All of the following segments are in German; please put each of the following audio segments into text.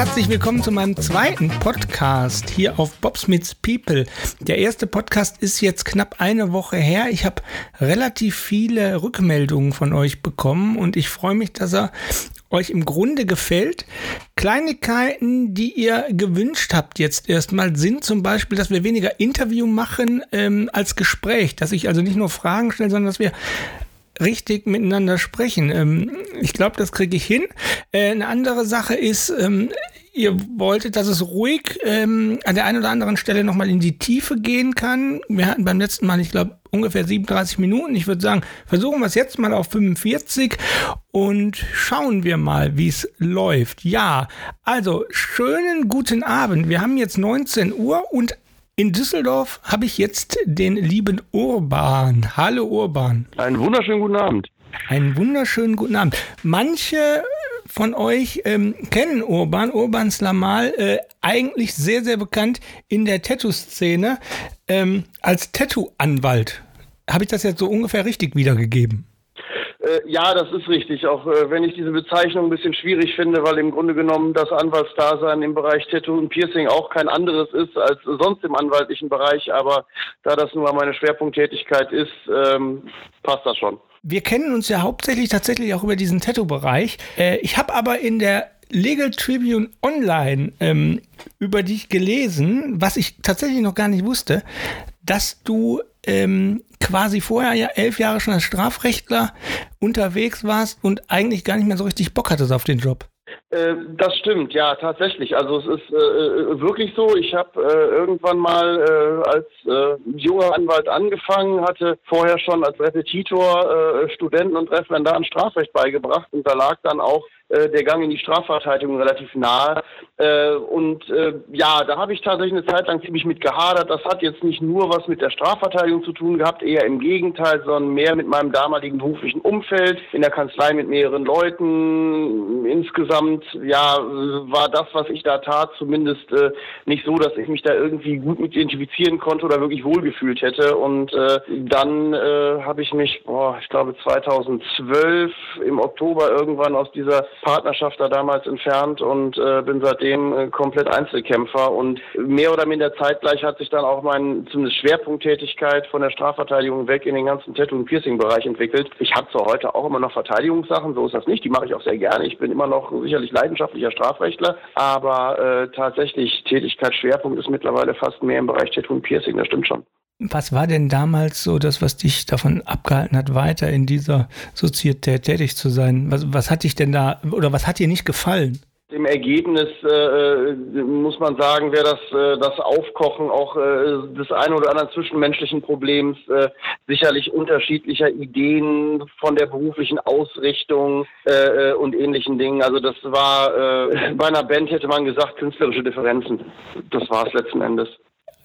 herzlich willkommen zu meinem zweiten Podcast hier auf Bobsmiths People. Der erste Podcast ist jetzt knapp eine Woche her. Ich habe relativ viele Rückmeldungen von euch bekommen und ich freue mich, dass er euch im Grunde gefällt. Kleinigkeiten, die ihr gewünscht habt jetzt erstmal, sind zum Beispiel, dass wir weniger Interview machen ähm, als Gespräch. Dass ich also nicht nur Fragen stelle, sondern dass wir richtig miteinander sprechen. Ähm, ich glaube, das kriege ich hin. Äh, eine andere Sache ist, ähm, ihr wolltet, dass es ruhig ähm, an der einen oder anderen Stelle nochmal in die Tiefe gehen kann. Wir hatten beim letzten Mal, ich glaube, ungefähr 37 Minuten. Ich würde sagen, versuchen wir es jetzt mal auf 45 und schauen wir mal, wie es läuft. Ja, also schönen guten Abend. Wir haben jetzt 19 Uhr und in Düsseldorf habe ich jetzt den lieben Urban. Hallo Urban. Einen wunderschönen guten Abend. Einen wunderschönen guten Abend. Manche von euch ähm, kennen Urban, Urban Slamal, äh, eigentlich sehr, sehr bekannt in der Tattoo-Szene ähm, als Tattoo-Anwalt. Habe ich das jetzt so ungefähr richtig wiedergegeben? Äh, ja, das ist richtig, auch äh, wenn ich diese Bezeichnung ein bisschen schwierig finde, weil im Grunde genommen das Anwaltsdasein im Bereich Tattoo und Piercing auch kein anderes ist als sonst im anwaltlichen Bereich, aber da das nun mal meine Schwerpunkttätigkeit ist, ähm, passt das schon. Wir kennen uns ja hauptsächlich tatsächlich auch über diesen Tattoo-Bereich. Äh, ich habe aber in der Legal Tribune Online ähm, über dich gelesen, was ich tatsächlich noch gar nicht wusste, dass du ähm, quasi vorher ja elf Jahre schon als Strafrechtler unterwegs warst und eigentlich gar nicht mehr so richtig Bock hattest auf den Job. Äh, das stimmt, ja, tatsächlich. Also es ist äh, äh wirklich so. Ich habe äh, irgendwann mal äh, als äh, junger Anwalt angefangen, hatte vorher schon als Repetitor Studenten und Referendaren Strafrecht beigebracht und da lag dann auch der Gang in die Strafverteidigung relativ nahe. Äh, und äh, ja, da habe ich tatsächlich eine Zeit lang ziemlich mit gehadert. Das hat jetzt nicht nur was mit der Strafverteidigung zu tun gehabt, eher im Gegenteil, sondern mehr mit meinem damaligen beruflichen Umfeld, in der Kanzlei mit mehreren Leuten. Insgesamt, ja, war das, was ich da tat, zumindest äh, nicht so, dass ich mich da irgendwie gut mit identifizieren konnte oder wirklich wohlgefühlt hätte. Und äh, dann äh, habe ich mich, boah, ich glaube 2012 im Oktober irgendwann aus dieser Partnerschaft da damals entfernt und äh, bin seitdem äh, komplett Einzelkämpfer und mehr oder minder zeitgleich hat sich dann auch mein zumindest Schwerpunkttätigkeit von der Strafverteidigung weg in den ganzen Tattoo- und Piercing-Bereich entwickelt. Ich habe zwar heute auch immer noch Verteidigungssachen, so ist das nicht, die mache ich auch sehr gerne. Ich bin immer noch sicherlich leidenschaftlicher Strafrechtler, aber äh, tatsächlich Tätigkeitsschwerpunkt ist mittlerweile fast mehr im Bereich Tattoo und Piercing, das stimmt schon. Was war denn damals so das, was dich davon abgehalten hat, weiter in dieser Sozietät tätig zu sein? Was, was hat dich denn da oder was hat dir nicht gefallen? Im Ergebnis äh, muss man sagen, wäre das äh, das Aufkochen auch äh, des einen oder anderen zwischenmenschlichen Problems äh, sicherlich unterschiedlicher Ideen von der beruflichen Ausrichtung äh, äh, und ähnlichen Dingen. Also das war äh, bei einer Band hätte man gesagt künstlerische Differenzen. Das war es letzten Endes.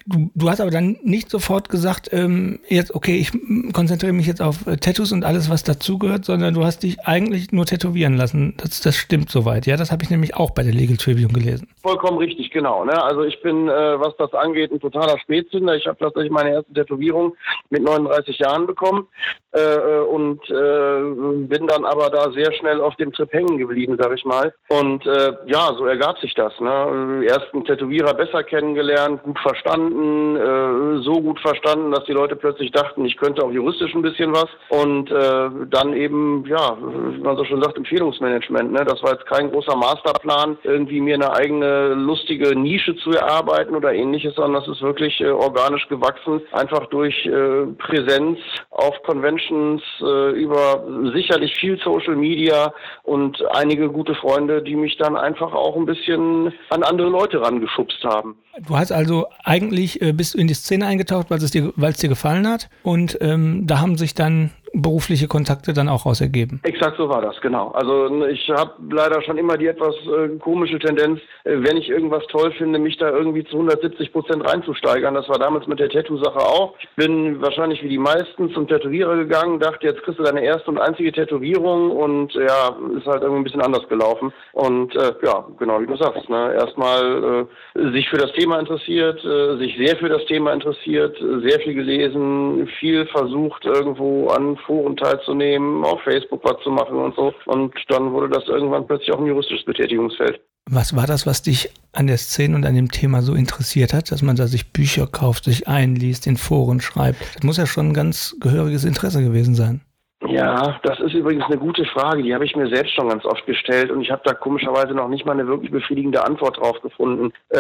Du, du hast aber dann nicht sofort gesagt, ähm, jetzt, okay, ich konzentriere mich jetzt auf äh, Tattoos und alles, was dazugehört, sondern du hast dich eigentlich nur tätowieren lassen. Das, das stimmt soweit, ja. Das habe ich nämlich auch bei der Legal Tribune gelesen. Vollkommen richtig, genau. Ne? Also ich bin, äh, was das angeht, ein totaler Spätzünder. Ich habe tatsächlich meine erste Tätowierung mit 39 Jahren bekommen äh, äh, und äh, bin dann aber da sehr schnell auf dem Trip hängen geblieben, sag ich mal. Und äh, ja, so ergab sich das. Ne? Ersten Tätowierer besser kennengelernt, gut verstanden verstanden, äh, so gut verstanden, dass die Leute plötzlich dachten, ich könnte auch juristisch ein bisschen was. Und äh, dann eben, ja, wie man so schon sagt, Empfehlungsmanagement. Ne? Das war jetzt kein großer Masterplan, irgendwie mir eine eigene lustige Nische zu erarbeiten oder ähnliches, sondern das ist wirklich äh, organisch gewachsen, einfach durch äh, Präsenz auf Conventions, äh, über sicherlich viel Social Media und einige gute Freunde, die mich dann einfach auch ein bisschen an andere Leute rangeschubst haben. Du hast also eigentlich äh, bist du in die Szene eingetaucht, weil es dir, dir gefallen hat. Und ähm, da haben sich dann berufliche Kontakte dann auch raus ergeben. Exakt so war das, genau. Also ich habe leider schon immer die etwas äh, komische Tendenz, äh, wenn ich irgendwas toll finde, mich da irgendwie zu 170 Prozent reinzusteigern. Das war damals mit der Tattoo-Sache auch. Ich bin wahrscheinlich wie die meisten zum Tätowierer gegangen, dachte, jetzt kriegst du deine erste und einzige Tätowierung und ja, ist halt irgendwie ein bisschen anders gelaufen. Und äh, ja, genau wie du sagst, ne? erstmal äh, sich für das Thema interessiert, äh, sich sehr für das Thema interessiert, sehr viel gelesen, viel versucht irgendwo an Foren teilzunehmen, auf Facebook was zu machen und so. Und dann wurde das irgendwann plötzlich auch ein juristisches Betätigungsfeld. Was war das, was dich an der Szene und an dem Thema so interessiert hat, dass man da sich Bücher kauft, sich einliest, in Foren schreibt? Das muss ja schon ein ganz gehöriges Interesse gewesen sein. Ja, das ist übrigens eine gute Frage. Die habe ich mir selbst schon ganz oft gestellt und ich habe da komischerweise noch nicht mal eine wirklich befriedigende Antwort drauf gefunden. Äh,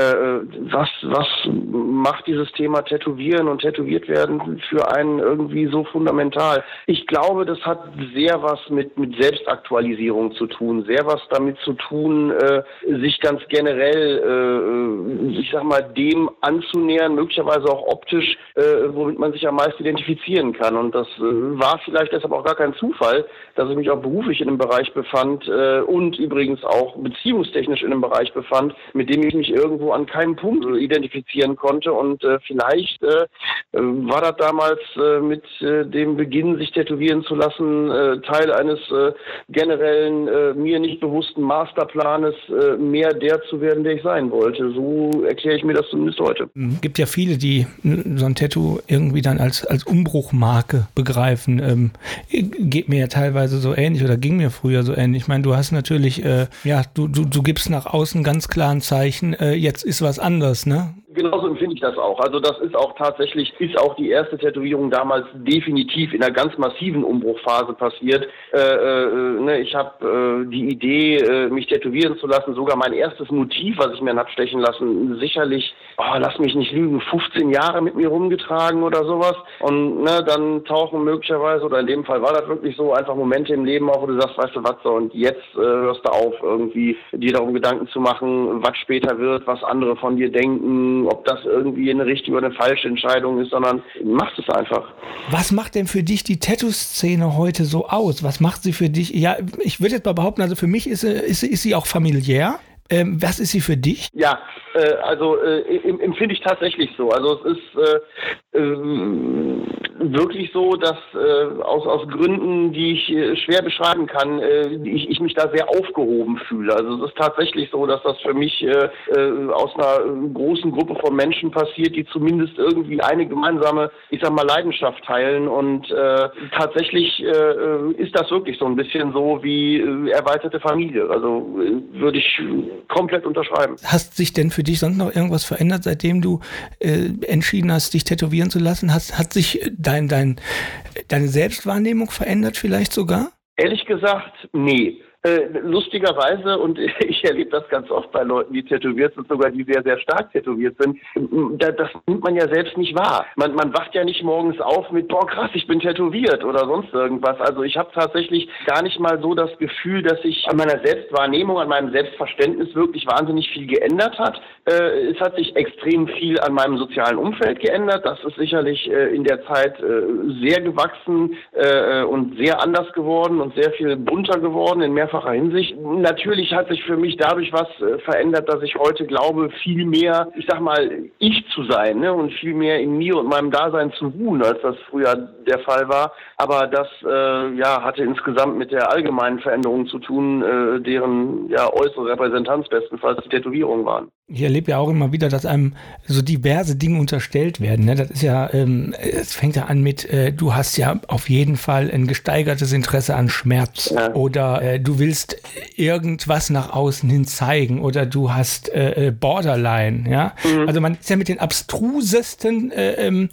was, was macht dieses Thema Tätowieren und tätowiert werden für einen irgendwie so fundamental? Ich glaube, das hat sehr was mit, mit Selbstaktualisierung zu tun, sehr was damit zu tun, äh, sich ganz generell, äh, ich sag mal, dem anzunähern, möglicherweise auch optisch, äh, womit man sich am meisten identifizieren kann. Und das äh, war vielleicht deshalb auch gar kein Zufall, dass ich mich auch beruflich in einem Bereich befand äh, und übrigens auch beziehungstechnisch in einem Bereich befand, mit dem ich mich irgendwo an keinem Punkt identifizieren konnte. Und äh, vielleicht äh, war das damals äh, mit äh, dem Beginn, sich tätowieren zu lassen, äh, Teil eines äh, generellen, äh, mir nicht bewussten Masterplanes, äh, mehr der zu werden, der ich sein wollte. So erkläre ich mir das zumindest heute. Es gibt ja viele, die so ein Tattoo irgendwie dann als, als Umbruchmarke begreifen. Ähm, geht mir ja teilweise so ähnlich oder ging mir früher so ähnlich. Ich meine, du hast natürlich, äh, ja, du, du, du gibst nach außen ganz klar ein Zeichen, äh, jetzt ist was anders, ne? Genauso empfinde ich das auch. Also das ist auch tatsächlich, ist auch die erste Tätowierung damals definitiv in einer ganz massiven Umbruchphase passiert. Äh, äh, ne, ich habe äh, die Idee, äh, mich tätowieren zu lassen, sogar mein erstes Motiv, was ich mir habe stechen lassen, sicherlich, oh, lass mich nicht lügen, 15 Jahre mit mir rumgetragen oder sowas. Und ne, dann tauchen möglicherweise, oder in dem Fall war das wirklich so, einfach Momente im Leben auf, wo du sagst, weißt du was so, und jetzt äh, hörst du auf, irgendwie dir darum Gedanken zu machen, was später wird, was andere von dir denken, ob das irgendwie eine richtige oder eine falsche Entscheidung ist, sondern machst es einfach. Was macht denn für dich die Tattoo-Szene heute so aus? Was macht sie für dich? Ja, ich würde jetzt mal behaupten, also für mich ist ist, ist sie auch familiär. Ähm, was ist sie für dich? Ja, äh, also äh, empfinde ich tatsächlich so. Also es ist äh, äh wirklich so, dass äh, aus, aus Gründen, die ich äh, schwer beschreiben kann, ich, ich mich da sehr aufgehoben fühle. Also es ist tatsächlich so, dass das für mich aus einer großen Gruppe von Menschen passiert, die zumindest irgendwie eine gemeinsame, ich sag mal, Leidenschaft teilen. Und tatsächlich ist das wirklich so ein bisschen so wie erweiterte Familie. Also würde ich komplett unterschreiben. Hast sich denn für dich sonst noch irgendwas verändert, seitdem du äh, entschieden hast, dich tätowieren zu lassen? Hast, hat sich dein, dein, deine Selbstwahrnehmung verändert vielleicht sogar? Ehrlich gesagt, nee. Äh, lustigerweise, und ich erlebe das ganz oft bei Leuten, die tätowiert sind, sogar die sehr, sehr stark tätowiert sind, das nimmt man ja selbst nicht wahr. Man, man wacht ja nicht morgens auf mit, boah krass, ich bin tätowiert oder sonst irgendwas. Also ich habe tatsächlich gar nicht mal so das Gefühl, dass sich an meiner Selbstwahrnehmung, an meinem Selbstverständnis wirklich wahnsinnig viel geändert hat. Äh, es hat sich extrem viel an meinem sozialen Umfeld geändert. Das ist sicherlich äh, in der Zeit sehr gewachsen und sehr anders geworden und sehr viel bunter geworden in mehrfach mehrfacher Hinsicht. Natürlich hat sich für mich dadurch was äh, verändert, dass ich heute glaube, viel mehr, ich sag mal, ich zu sein ne, und viel mehr in mir und meinem Dasein zu ruhen, als das früher der Fall war. Aber das äh, ja, hatte insgesamt mit der allgemeinen Veränderung zu tun, äh, deren ja, äußere Repräsentanz bestenfalls die Tätowierungen waren. Ich erlebe ja auch immer wieder, dass einem so diverse Dinge unterstellt werden. Ne? Das ist ja, ähm, es fängt ja an mit, äh, du hast ja auf jeden Fall ein gesteigertes Interesse an Schmerz ja. oder äh, du willst irgendwas nach außen hin zeigen oder du hast äh, äh Borderline. Ja, mhm. also man ist ja mit den abstrusesten äh, ähm,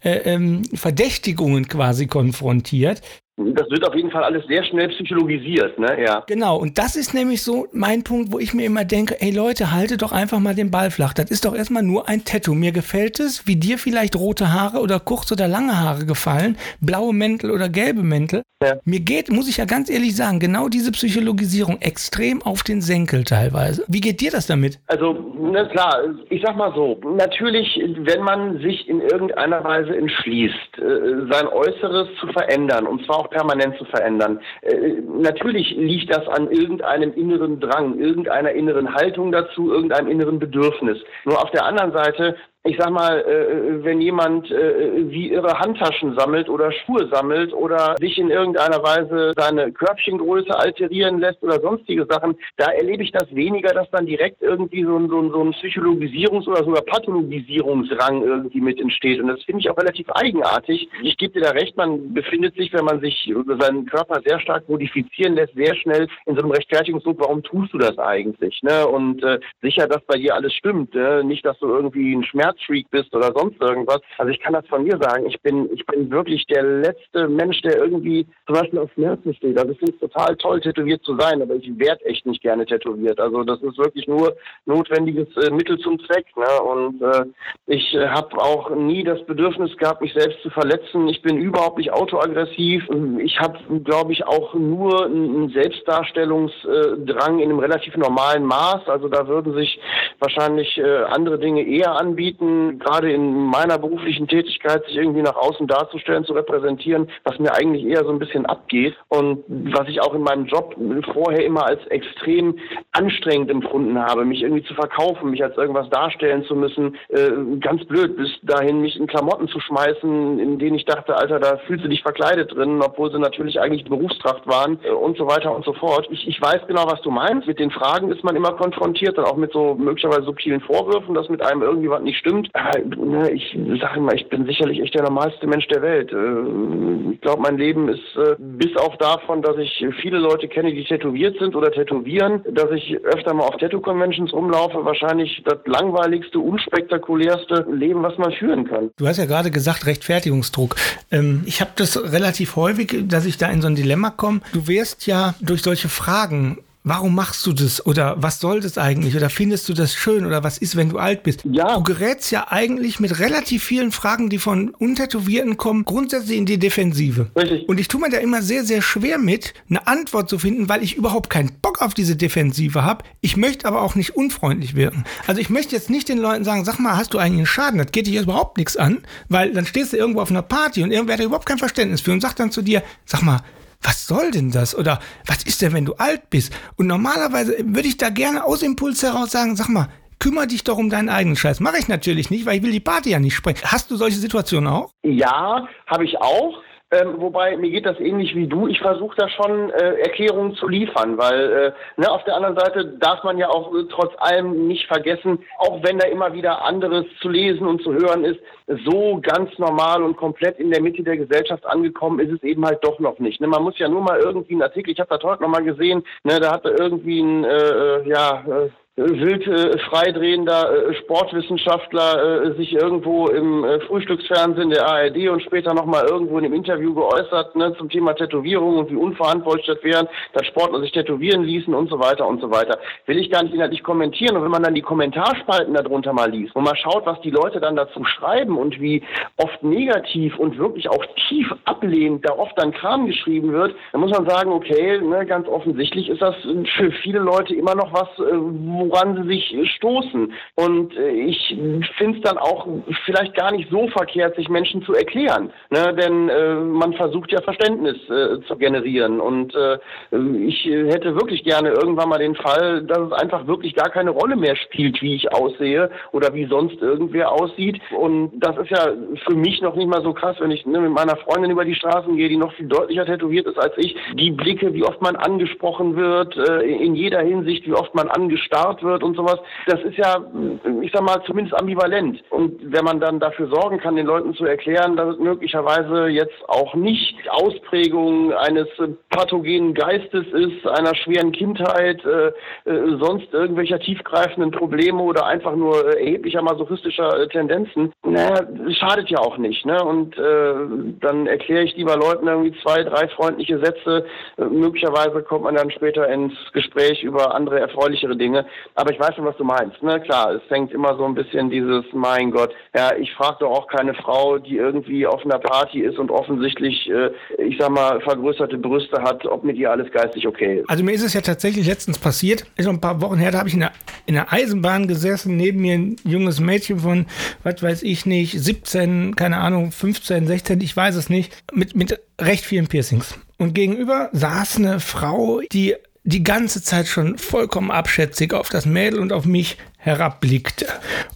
äh, ähm, Verdächtigungen quasi konfrontiert. Das wird auf jeden Fall alles sehr schnell psychologisiert, ne? Ja. Genau, und das ist nämlich so mein Punkt, wo ich mir immer denke, ey Leute, haltet doch einfach mal den Ball flach. Das ist doch erstmal nur ein Tattoo. Mir gefällt es, wie dir vielleicht rote Haare oder kurze oder lange Haare gefallen, blaue Mäntel oder gelbe Mäntel. Ja. Mir geht, muss ich ja ganz ehrlich sagen, genau diese Psychologisierung extrem auf den Senkel teilweise. Wie geht dir das damit? Also, na klar, ich sag mal so, natürlich, wenn man sich in irgendeiner Weise entschließt, äh, sein Äußeres zu verändern, und zwar auch permanent zu verändern. Äh, natürlich liegt das an irgendeinem inneren Drang, irgendeiner inneren Haltung dazu, irgendeinem inneren Bedürfnis. Nur auf der anderen Seite ich sag mal, äh, wenn jemand äh, wie irre Handtaschen sammelt oder Schuhe sammelt oder sich in irgendeiner Weise seine Körbchengröße alterieren lässt oder sonstige Sachen, da erlebe ich das weniger, dass dann direkt irgendwie so ein, so ein, so ein Psychologisierungs- oder sogar Pathologisierungsrang irgendwie mit entsteht. Und das finde ich auch relativ eigenartig. Ich gebe dir da recht, man befindet sich, wenn man sich seinen Körper sehr stark modifizieren lässt, sehr schnell in so einem Rechtfertigungsdruck, warum tust du das eigentlich? Ne? Und äh, sicher, dass bei dir alles stimmt. Ne? Nicht, dass du irgendwie ein Schmerzfreak bist oder sonst irgendwas. Also ich kann das von mir sagen. Ich bin, ich bin wirklich der letzte Mensch, der irgendwie zum Beispiel auf Schmerzen steht. Also ich finde es total toll, tätowiert zu sein, aber ich werde echt nicht gerne tätowiert. Also das ist wirklich nur notwendiges äh, Mittel zum Zweck. Ne? Und äh, ich äh, habe auch nie das Bedürfnis gehabt, mich selbst zu verletzen. Ich bin überhaupt nicht autoaggressiv. Ich habe, glaube ich, auch nur einen Selbstdarstellungsdrang in einem relativ normalen Maß. Also da würden sich wahrscheinlich äh, andere Dinge eher anbieten, gerade in meiner beruflichen Tätigkeit, sich irgendwie nach außen darzustellen, zu repräsentieren, was mir eigentlich eher so ein bisschen abgeht und was ich auch in meinem Job vorher immer als extrem anstrengend empfunden habe, mich irgendwie zu verkaufen, mich als irgendwas darstellen zu müssen, äh, ganz blöd, bis dahin mich in Klamotten zu schmeißen, in denen ich dachte, Alter, da fühlst du dich verkleidet drin, obwohl sie natürlich eigentlich Berufstracht waren äh, und so weiter und so fort. Ich, ich weiß genau, was du meinst. Mit den Fragen ist man immer konfrontiert, dann auch mit so möglicherweise subtilen Vorwürfen, dass mit einem irgendwie was nicht stimmt. Ne, ich sage immer, ich bin sicherlich echt der normalste Mensch der Welt. Äh, ich glaube, mein Leben ist äh, bis auf davon, dass ich viele Leute kenne, die tätowiert sind oder tätowieren, dass ich öfter mal auf Tattoo-Conventions rumlaufe, wahrscheinlich das langweiligste, unspektakulärste Leben, was man führen kann. Du hast ja gerade gesagt, Rechtfertigungsdruck. Ähm, ich habe das relativ häufig, dass ich da in so ein Dilemma komme. Du wirst ja durch solche Fragen warum machst du das? Oder was soll das eigentlich? Oder findest du das schön? Oder was ist, wenn du alt bist? Ja. Du gerätst ja eigentlich mit relativ vielen Fragen, die von Untätowierten kommen, grundsätzlich in die Defensive. Richtig. Und ich tue mir da immer sehr, sehr schwer mit, eine Antwort zu finden, weil ich überhaupt keinen Bock auf diese Defensive habe. Ich möchte aber auch nicht unfreundlich wirken. Also ich möchte jetzt nicht den Leuten sagen, sag mal, hast du eigentlich einen Schaden? Das geht dich jetzt überhaupt nichts an, weil dann stehst du irgendwo auf einer Party und irgendwer hat überhaupt kein Verständnis für und sagt dann zu dir, sag mal, was soll denn das? Oder was ist denn, wenn du alt bist? Und normalerweise würde ich da gerne aus Impuls heraus sagen, sag mal, kümmere dich doch um deinen eigenen Scheiß. Mache ich natürlich nicht, weil ich will die Party ja nicht sprengen. Hast du solche Situationen auch? Ja, habe ich auch. Ähm, wobei mir geht das ähnlich wie du. Ich versuche da schon äh, Erklärungen zu liefern, weil äh, ne, auf der anderen Seite darf man ja auch äh, trotz allem nicht vergessen, auch wenn da immer wieder anderes zu lesen und zu hören ist, so ganz normal und komplett in der Mitte der Gesellschaft angekommen ist es eben halt doch noch nicht. Ne? Man muss ja nur mal irgendwie einen Artikel, ich habe das heute noch mal gesehen, ne, da hatte irgendwie ein äh, äh ja äh, wild äh, freidrehender äh, Sportwissenschaftler äh, sich irgendwo im äh, Frühstücksfernsehen der ARD und später nochmal irgendwo in einem Interview geäußert ne, zum Thema Tätowierung und wie unverantwortlich das wären, dass Sportler sich tätowieren ließen und so weiter und so weiter. Will ich gar nicht inhaltlich kommentieren. Und wenn man dann die Kommentarspalten darunter mal liest und mal schaut, was die Leute dann dazu schreiben und wie oft negativ und wirklich auch tief ablehnend da oft dann Kram geschrieben wird, dann muss man sagen, okay, ne, ganz offensichtlich ist das für viele Leute immer noch was, äh, woran sie sich stoßen. Und äh, ich finde es dann auch vielleicht gar nicht so verkehrt, sich Menschen zu erklären. Ne? Denn äh, man versucht ja Verständnis äh, zu generieren. Und äh, ich hätte wirklich gerne irgendwann mal den Fall, dass es einfach wirklich gar keine Rolle mehr spielt, wie ich aussehe oder wie sonst irgendwer aussieht. Und das ist ja für mich noch nicht mal so krass, wenn ich ne, mit meiner Freundin über die Straßen gehe, die noch viel deutlicher tätowiert ist als ich. Die Blicke, wie oft man angesprochen wird, äh, in jeder Hinsicht, wie oft man angestarrt wird und sowas, das ist ja, ich sag mal, zumindest ambivalent. Und wenn man dann dafür sorgen kann, den Leuten zu erklären, dass es möglicherweise jetzt auch nicht Ausprägung eines pathogenen Geistes ist, einer schweren Kindheit, äh, äh, sonst irgendwelcher tiefgreifenden Probleme oder einfach nur erheblicher masochistischer äh, Tendenzen, naja, schadet ja auch nicht. Ne? Und äh, dann erkläre ich lieber Leuten irgendwie zwei, drei freundliche Sätze. Äh, möglicherweise kommt man dann später ins Gespräch über andere erfreulichere Dinge. Aber ich weiß schon, was du meinst. Ne? Klar, es fängt immer so ein bisschen dieses, mein Gott, ja, ich frage doch auch keine Frau, die irgendwie auf einer Party ist und offensichtlich, äh, ich sag mal, vergrößerte Brüste hat, ob mit ihr alles geistig okay ist. Also mir ist es ja tatsächlich letztens passiert, ist noch ein paar Wochen her, da habe ich in der, in der Eisenbahn gesessen, neben mir ein junges Mädchen von, was weiß ich nicht, 17, keine Ahnung, 15, 16, ich weiß es nicht, mit, mit recht vielen Piercings. Und gegenüber saß eine Frau, die die ganze Zeit schon vollkommen abschätzig auf das Mädel und auf mich herabblickte.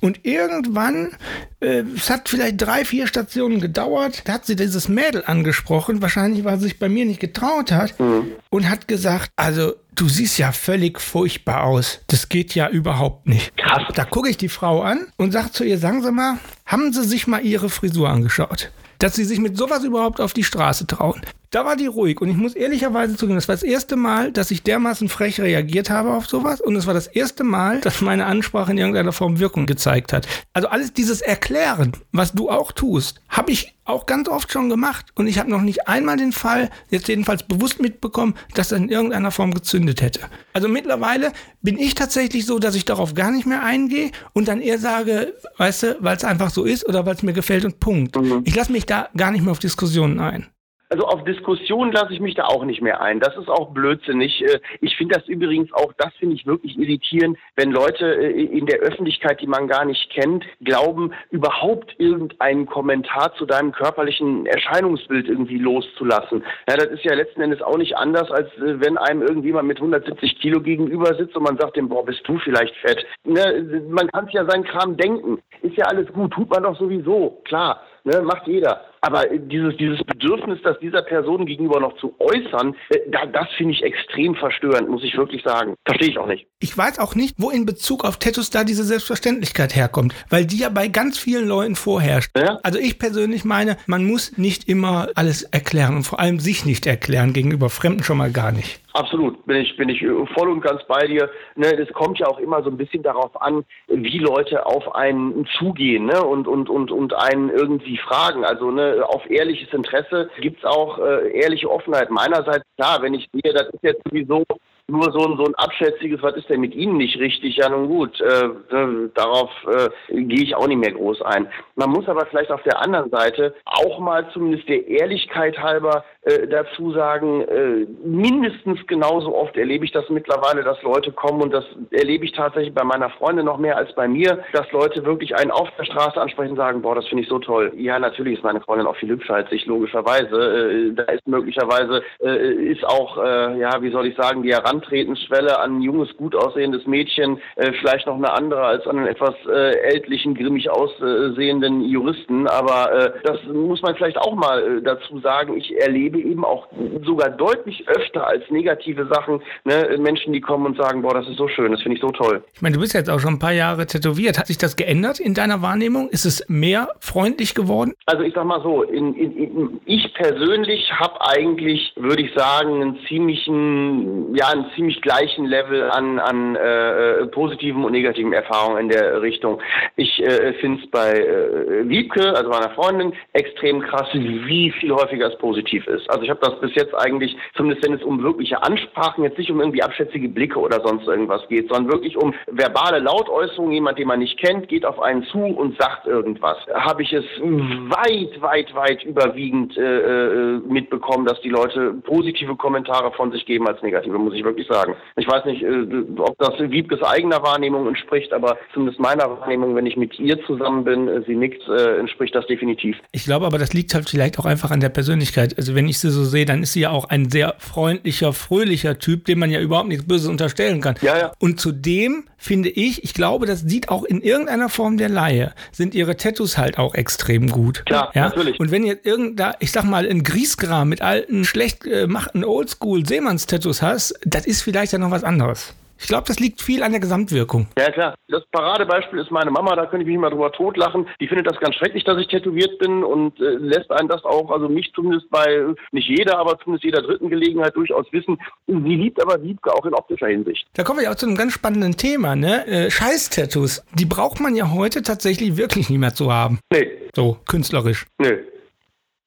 Und irgendwann, äh, es hat vielleicht drei, vier Stationen gedauert, da hat sie dieses Mädel angesprochen, wahrscheinlich weil sie sich bei mir nicht getraut hat, mhm. und hat gesagt, also du siehst ja völlig furchtbar aus. Das geht ja überhaupt nicht. Krass. Da gucke ich die Frau an und sage zu ihr, sagen Sie mal, haben Sie sich mal Ihre Frisur angeschaut? Dass Sie sich mit sowas überhaupt auf die Straße trauen. Da war die ruhig und ich muss ehrlicherweise zugeben, das war das erste Mal, dass ich dermaßen frech reagiert habe auf sowas und es war das erste Mal, dass meine Ansprache in irgendeiner Form Wirkung gezeigt hat. Also alles dieses Erklären, was du auch tust, habe ich auch ganz oft schon gemacht und ich habe noch nicht einmal den Fall, jetzt jedenfalls bewusst mitbekommen, dass das in irgendeiner Form gezündet hätte. Also mittlerweile bin ich tatsächlich so, dass ich darauf gar nicht mehr eingehe und dann eher sage, weißt du, weil es einfach so ist oder weil es mir gefällt und Punkt. Mhm. Ich lasse mich da gar nicht mehr auf Diskussionen ein. Also auf Diskussionen lasse ich mich da auch nicht mehr ein. Das ist auch blödsinnig. Äh, ich finde das übrigens auch, das finde ich wirklich irritierend, wenn Leute äh, in der Öffentlichkeit, die man gar nicht kennt, glauben, überhaupt irgendeinen Kommentar zu deinem körperlichen Erscheinungsbild irgendwie loszulassen. Ja, das ist ja letzten Endes auch nicht anders, als äh, wenn einem irgendjemand mit 170 Kilo gegenüber sitzt und man sagt dem, boah, bist du vielleicht fett. Ne, man kann sich ja seinen Kram denken. Ist ja alles gut, tut man doch sowieso, klar ne, macht jeder. Aber dieses, dieses Bedürfnis, das dieser Person gegenüber noch zu äußern, äh, da, das finde ich extrem verstörend, muss ich wirklich sagen. Verstehe ich auch nicht. Ich weiß auch nicht, wo in Bezug auf Tattoos da diese Selbstverständlichkeit herkommt, weil die ja bei ganz vielen Leuten vorherrscht. Ja? Also ich persönlich meine, man muss nicht immer alles erklären und vor allem sich nicht erklären, gegenüber Fremden schon mal gar nicht. Absolut, bin ich, bin ich voll und ganz bei dir. Ne, es kommt ja auch immer so ein bisschen darauf an, wie Leute auf einen zugehen ne, und, und, und, und einen irgendwie fragen. Also ne, auf ehrliches Interesse gibt's auch äh, ehrliche Offenheit meinerseits. Klar, wenn ich sehe, das ist jetzt sowieso nur so ein, so ein abschätziges, was ist denn mit Ihnen nicht richtig? Ja, nun gut, äh, äh, darauf äh, gehe ich auch nicht mehr groß ein. Man muss aber vielleicht auf der anderen Seite auch mal zumindest der Ehrlichkeit halber äh, dazu sagen, äh, mindestens genauso oft erlebe ich das mittlerweile, dass Leute kommen und das erlebe ich tatsächlich bei meiner Freundin noch mehr als bei mir, dass Leute wirklich einen auf der Straße ansprechen und sagen, boah, das finde ich so toll. Ja, natürlich ist meine Freundin auch viel hübscher als ich, logischerweise. Äh, da ist möglicherweise, äh, ist auch, äh, ja, wie soll ich sagen, die Heran Antretensschwelle an ein junges, gut aussehendes Mädchen äh, vielleicht noch eine andere als an einen etwas äh, ältlichen, grimmig aussehenden Juristen. Aber äh, das muss man vielleicht auch mal äh, dazu sagen. Ich erlebe eben auch sogar deutlich öfter als negative Sachen ne, Menschen, die kommen und sagen, boah, das ist so schön, das finde ich so toll. Ich meine, du bist jetzt auch schon ein paar Jahre tätowiert. Hat sich das geändert in deiner Wahrnehmung? Ist es mehr freundlich geworden? Also ich sag mal so, in, in, in, ich persönlich habe eigentlich, würde ich sagen, einen ziemlichen, ja, einen ziemlich gleichen Level an, an äh, positiven und negativen Erfahrungen in der Richtung. Ich äh, finde es bei äh, Wiebke, also meiner Freundin, extrem krass, wie viel häufiger es positiv ist. Also ich habe das bis jetzt eigentlich, zumindest wenn es um wirkliche Ansprachen, jetzt nicht um irgendwie abschätzige Blicke oder sonst irgendwas geht, sondern wirklich um verbale Lautäußerungen, jemand, den man nicht kennt, geht auf einen zu und sagt irgendwas. Habe ich es weit, weit, weit überwiegend äh, äh mitbekommen, dass die Leute positive Kommentare von sich geben als negative, muss ich wirklich wirklich sagen. Ich weiß nicht, äh, ob das Wiebkes eigener Wahrnehmung entspricht, aber zumindest meiner Wahrnehmung, wenn ich mit ihr zusammen bin, äh, sie nickt, äh, entspricht das definitiv. Ich glaube aber, das liegt halt vielleicht auch einfach an der Persönlichkeit. Also wenn ich sie so sehe, dann ist sie ja auch ein sehr freundlicher, fröhlicher Typ, dem man ja überhaupt nichts Böses unterstellen kann. Ja, ja. Und zudem finde ich, ich glaube, das sieht auch in irgendeiner Form der Laie, sind ihre Tattoos halt auch extrem gut. Klar, ja? natürlich. Und wenn jetzt irgendein, ich sag mal, ein Griesgram mit alten, schlecht gemachten Oldschool-Seemanns-Tattoos hast, das ist vielleicht ja noch was anderes. Ich glaube, das liegt viel an der Gesamtwirkung. Ja, klar. Das Paradebeispiel ist meine Mama, da könnte ich mich mal drüber totlachen. Die findet das ganz schrecklich, dass ich tätowiert bin und äh, lässt einen das auch, also mich zumindest bei, nicht jeder, aber zumindest jeder dritten Gelegenheit durchaus wissen. Sie liebt aber Wiebke auch in optischer Hinsicht. Da kommen wir ja auch zu einem ganz spannenden Thema, ne? Äh, Scheiß-Tattoos. Die braucht man ja heute tatsächlich wirklich nicht mehr zu haben. Nee. So, künstlerisch. Nee.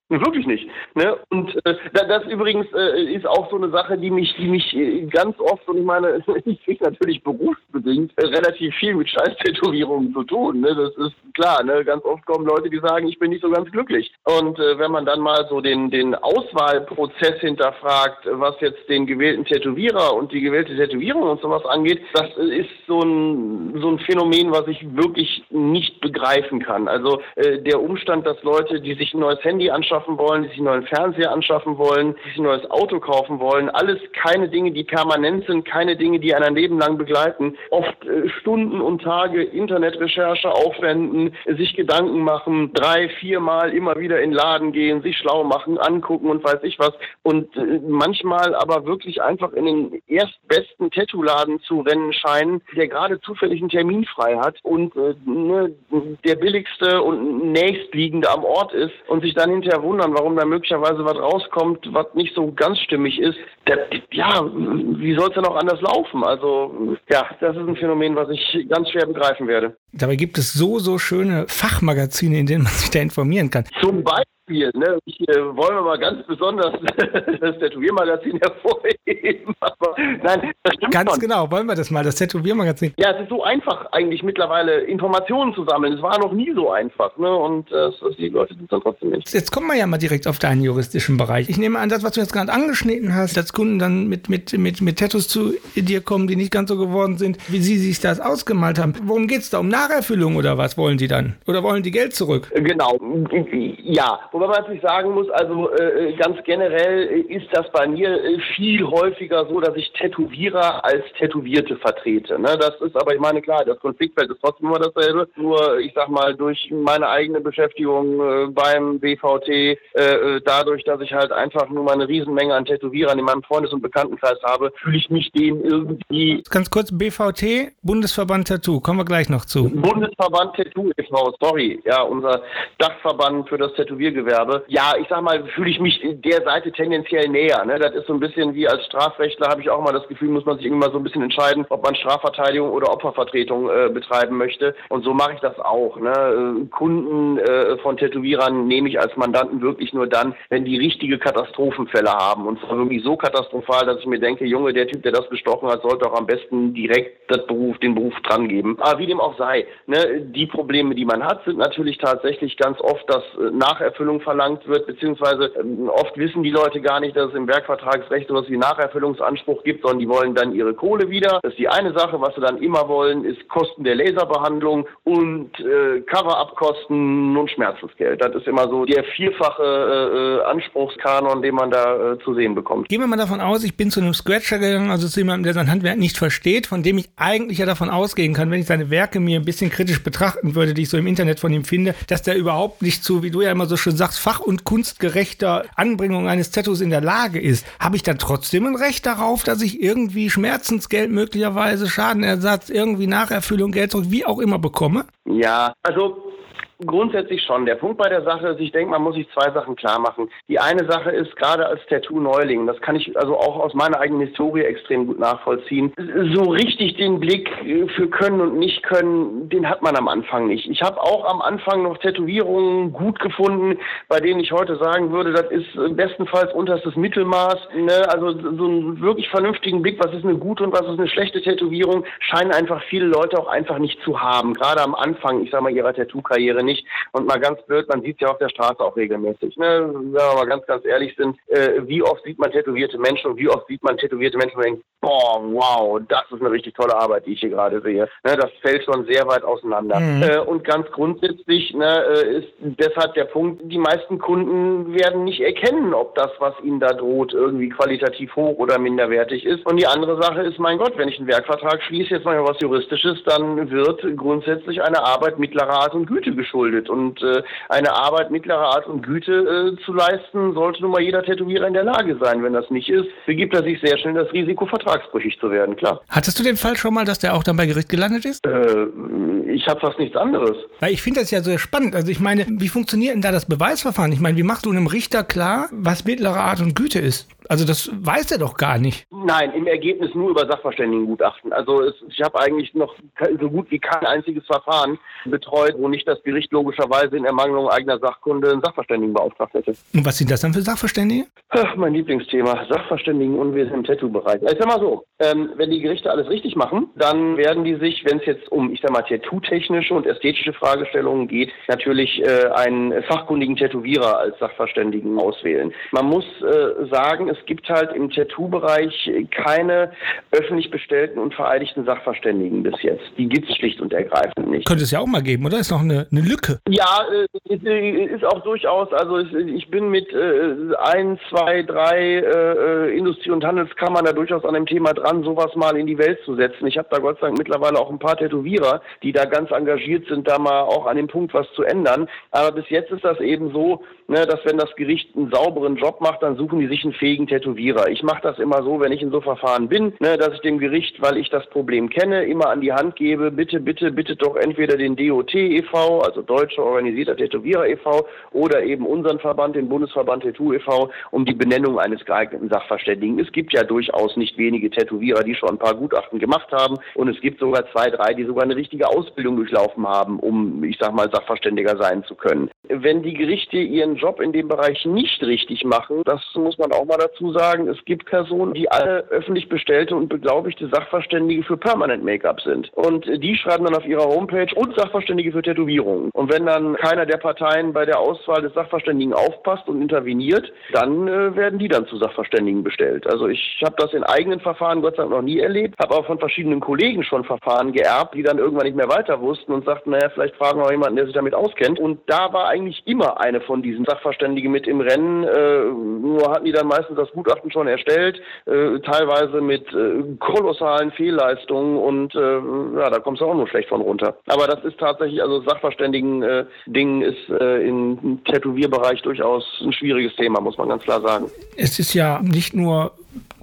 Wirklich nicht. Ne? Und äh, das übrigens äh, ist auch so eine Sache, die mich, die mich äh, ganz oft, und ich meine, ich kriege natürlich berufsbedingt äh, relativ viel mit Scheiß-Tätowierungen zu tun. Ne? Das ist klar. Ne? Ganz oft kommen Leute, die sagen, ich bin nicht so ganz glücklich. Und äh, wenn man dann mal so den, den Auswahlprozess hinterfragt, was jetzt den gewählten Tätowierer und die gewählte Tätowierung und sowas angeht, das ist so ein, so ein Phänomen, was ich wirklich nicht begreifen kann. Also äh, der Umstand, dass Leute, die sich ein neues Handy anschauen, anschaffen wollen, die sich einen neuen Fernseher anschaffen wollen, die sich ein neues Auto kaufen wollen. Alles keine Dinge, die permanent sind, keine Dinge, die ein Leben lang begleiten. Oft äh, Stunden und Tage Internetrecherche aufwenden, sich Gedanken machen, drei, viermal immer wieder in den Laden gehen, sich schlau machen, angucken und weiß ich was. Und äh, manchmal aber wirklich einfach in den erstbesten Tattoo-Laden zu rennen scheinen, der gerade zufällig einen Termin frei hat und äh, ne, der billigste und nächstliegende am Ort ist und sich dann hinterher wundern, warum da möglicherweise was rauskommt, was nicht so ganz stimmig ist. Der, ja, wie soll es denn auch anders laufen? Also ja, das ist ein Phänomen, was ich ganz schwer begreifen werde. Dabei gibt es so, so schöne Fachmagazine, in denen man sich da informieren kann. Zum Beispiel Beispiel, ne, ich äh, wollen wir mal ganz besonders das Tätowiermagazin hervorheben. Aber nein, das stimmt Ganz schon. genau, wollen wir das mal, das Tätowiermagazin. Ja, es ist so einfach eigentlich mittlerweile Informationen zu sammeln. Es war noch nie so einfach, ne? Und äh, die Leute sind dann trotzdem nicht. Jetzt kommen wir ja mal direkt auf deinen juristischen Bereich. Ich nehme an, das, was du jetzt gerade angeschnitten hast, dass Kunden dann mit, mit, mit, mit Tattoos zu dir kommen, die nicht ganz so geworden sind, wie sie sich das ausgemalt haben. Worum geht es da? Um Nacherfüllung oder was wollen die dann? Oder wollen die Geld zurück? Genau, ja. Wobei man natürlich sagen muss, also äh, ganz generell ist das bei mir äh, viel häufiger so, dass ich Tätowierer als Tätowierte vertrete. Ne? Das ist aber, ich meine, klar, das Konfliktfeld ist trotzdem immer dasselbe. Nur, ich sag mal, durch meine eigene Beschäftigung äh, beim BVT, äh, äh, dadurch, dass ich halt einfach nur mal eine Riesenmenge an Tätowierern in meinem Freundes- und Bekanntenkreis habe, fühle ich mich dem irgendwie. Ganz kurz, BVT, Bundesverband Tattoo, kommen wir gleich noch zu. Bundesverband Tattoo e.V., sorry, ja, unser Dachverband für das Tätowiergewerbe Wettbewerbe. Ja, ich sag mal, fühle ich mich der Seite tendenziell näher. Ne? Das ist so ein bisschen wie als Strafrechtler habe ich auch mal das Gefühl, muss man sich irgendwie mal so ein bisschen entscheiden, ob man Strafverteidigung oder Opfervertretung äh, betreiben möchte. Und so mache ich das auch. Ne? Äh, Kunden äh, von Tätowierern nehme ich als Mandanten wirklich nur dann, wenn die richtige Katastrophenfälle haben. Und zwar wirklich so katastrophal, dass ich mir denke, Junge, der Typ, der das bestochen hat, sollte auch am besten direkt das Beruf, den Beruf dran geben. Aber wie dem auch sei, ne? die Probleme, die man hat, sind natürlich tatsächlich ganz oft das äh, Verlangt wird, beziehungsweise ähm, oft wissen die Leute gar nicht, dass es im Werkvertragsrecht sowas wie Nacherfüllungsanspruch gibt, sondern die wollen dann ihre Kohle wieder. Das ist die eine Sache. Was sie dann immer wollen, ist Kosten der Laserbehandlung und äh, Cover-up-Kosten und Schmerzensgeld. Das ist immer so der vierfache äh, äh, Anspruchskanon, den man da äh, zu sehen bekommt. Gehen wir mal davon aus, ich bin zu einem Scratcher gegangen, also zu jemandem, der sein Handwerk nicht versteht, von dem ich eigentlich ja davon ausgehen kann, wenn ich seine Werke mir ein bisschen kritisch betrachten würde, die ich so im Internet von ihm finde, dass der überhaupt nicht zu, wie du ja immer so schön sagst, fach- und kunstgerechter Anbringung eines Tattoos in der Lage ist, habe ich dann trotzdem ein Recht darauf, dass ich irgendwie Schmerzensgeld möglicherweise, Schadenersatz, irgendwie Nacherfüllung, Geld zurück, wie auch immer bekomme? Ja, also Grundsätzlich schon. Der Punkt bei der Sache ist, ich denke, man muss sich zwei Sachen klar machen. Die eine Sache ist, gerade als Tattoo-Neuling, das kann ich also auch aus meiner eigenen Historie extrem gut nachvollziehen, so richtig den Blick für Können und Nicht-Können, den hat man am Anfang nicht. Ich habe auch am Anfang noch Tätowierungen gut gefunden, bei denen ich heute sagen würde, das ist bestenfalls unterstes Mittelmaß. Ne? Also so einen wirklich vernünftigen Blick, was ist eine gute und was ist eine schlechte Tätowierung, scheinen einfach viele Leute auch einfach nicht zu haben. Gerade am Anfang, ich sag mal, ihrer Tattoo-Karriere nicht. Und mal ganz blöd, man sieht ja auf der Straße auch regelmäßig. Ne? Wenn wir mal ganz, ganz ehrlich sind, äh, wie oft sieht man tätowierte Menschen und wie oft sieht man tätowierte Menschen und denkt, boah, wow, das ist eine richtig tolle Arbeit, die ich hier gerade sehe. Ne? Das fällt schon sehr weit auseinander. Mhm. Äh, und ganz grundsätzlich ne, äh, ist deshalb der Punkt, die meisten Kunden werden nicht erkennen, ob das, was ihnen da droht, irgendwie qualitativ hoch oder minderwertig ist. Und die andere Sache ist, mein Gott, wenn ich einen Werkvertrag schließe, jetzt mal was Juristisches, dann wird grundsätzlich eine Arbeit mittlerer Art und Güte geschuldet geschuldet. Und äh, eine Arbeit mittlerer Art und Güte äh, zu leisten, sollte nun mal jeder Tätowierer in der Lage sein. Wenn das nicht ist, begibt er sich sehr schnell das Risiko, vertragsbrüchig zu werden, klar. Hattest du den Fall schon mal, dass der auch dann bei Gericht gelandet ist? Äh, ich habe fast nichts anderes. Weil ich finde das ja sehr spannend. Also ich meine, wie funktioniert denn da das Beweisverfahren? Ich meine, wie machst du einem Richter klar, was mittlere Art und Güte ist? Also das weiß er doch gar nicht. Nein, im Ergebnis nur über Sachverständigengutachten. Also es, ich habe eigentlich noch so gut wie kein einziges Verfahren betreut, wo nicht das Gericht logischerweise in Ermangelung eigener Sachkunde einen Sachverständigen beauftragt hätte. Und was sind das dann für Sachverständige? Ach, mein Lieblingsthema, Sachverständigenunwesen im Tattoo-Bereich. Ich sag mal so, ähm, wenn die Gerichte alles richtig machen, dann werden die sich, wenn es jetzt um, ich sag mal, tattoo-technische und ästhetische Fragestellungen geht, natürlich äh, einen fachkundigen Tätowierer als Sachverständigen auswählen. Man muss äh, sagen, es es gibt halt im Tattoo-Bereich keine öffentlich bestellten und vereidigten Sachverständigen bis jetzt. Die gibt es schlicht und ergreifend nicht. Könnte es ja auch mal geben, oder? Ist noch eine, eine Lücke? Ja, äh, ist auch durchaus. Also ich bin mit äh, ein, zwei, drei äh, Industrie- und Handelskammern da durchaus an dem Thema dran, sowas mal in die Welt zu setzen. Ich habe da Gott sei Dank mittlerweile auch ein paar Tätowierer, die da ganz engagiert sind, da mal auch an dem Punkt was zu ändern. Aber bis jetzt ist das eben so, ne, dass wenn das Gericht einen sauberen Job macht, dann suchen die sich einen fähigen Tätowierer. Ich mache das immer so, wenn ich in so Verfahren bin, ne, dass ich dem Gericht, weil ich das Problem kenne, immer an die Hand gebe, bitte, bitte, bitte doch entweder den DOT e.V., also Deutscher Organisierter Tätowierer e.V., oder eben unseren Verband, den Bundesverband Tattoo e.V., um die Benennung eines geeigneten Sachverständigen. Es gibt ja durchaus nicht wenige Tätowierer, die schon ein paar Gutachten gemacht haben und es gibt sogar zwei, drei, die sogar eine richtige Ausbildung durchlaufen haben, um, ich sag mal, Sachverständiger sein zu können. Wenn die Gerichte ihren Job in dem Bereich nicht richtig machen, das muss man auch mal dazu sagen, es gibt Personen, die alle öffentlich bestellte und beglaubigte Sachverständige für Permanent Make-up sind. Und die schreiben dann auf ihrer Homepage und Sachverständige für Tätowierungen. Und wenn dann keiner der Parteien bei der Auswahl des Sachverständigen aufpasst und interveniert, dann äh, werden die dann zu Sachverständigen bestellt. Also ich habe das in eigenen Verfahren Gott sei Dank noch nie erlebt, habe auch von verschiedenen Kollegen schon Verfahren geerbt, die dann irgendwann nicht mehr weiter wussten und sagten, naja, vielleicht fragen wir jemanden, der sich damit auskennt. Und da war eigentlich immer eine von diesen Sachverständigen mit im Rennen. Äh, nur hatten die dann meistens das Gutachten schon erstellt, äh, teilweise mit äh, kolossalen Fehlleistungen und äh, ja, da kommst du auch nur schlecht von runter. Aber das ist tatsächlich, also Sachverständigen-Ding äh, ist äh, im Tätowierbereich durchaus ein schwieriges Thema, muss man ganz klar sagen. Es ist ja nicht nur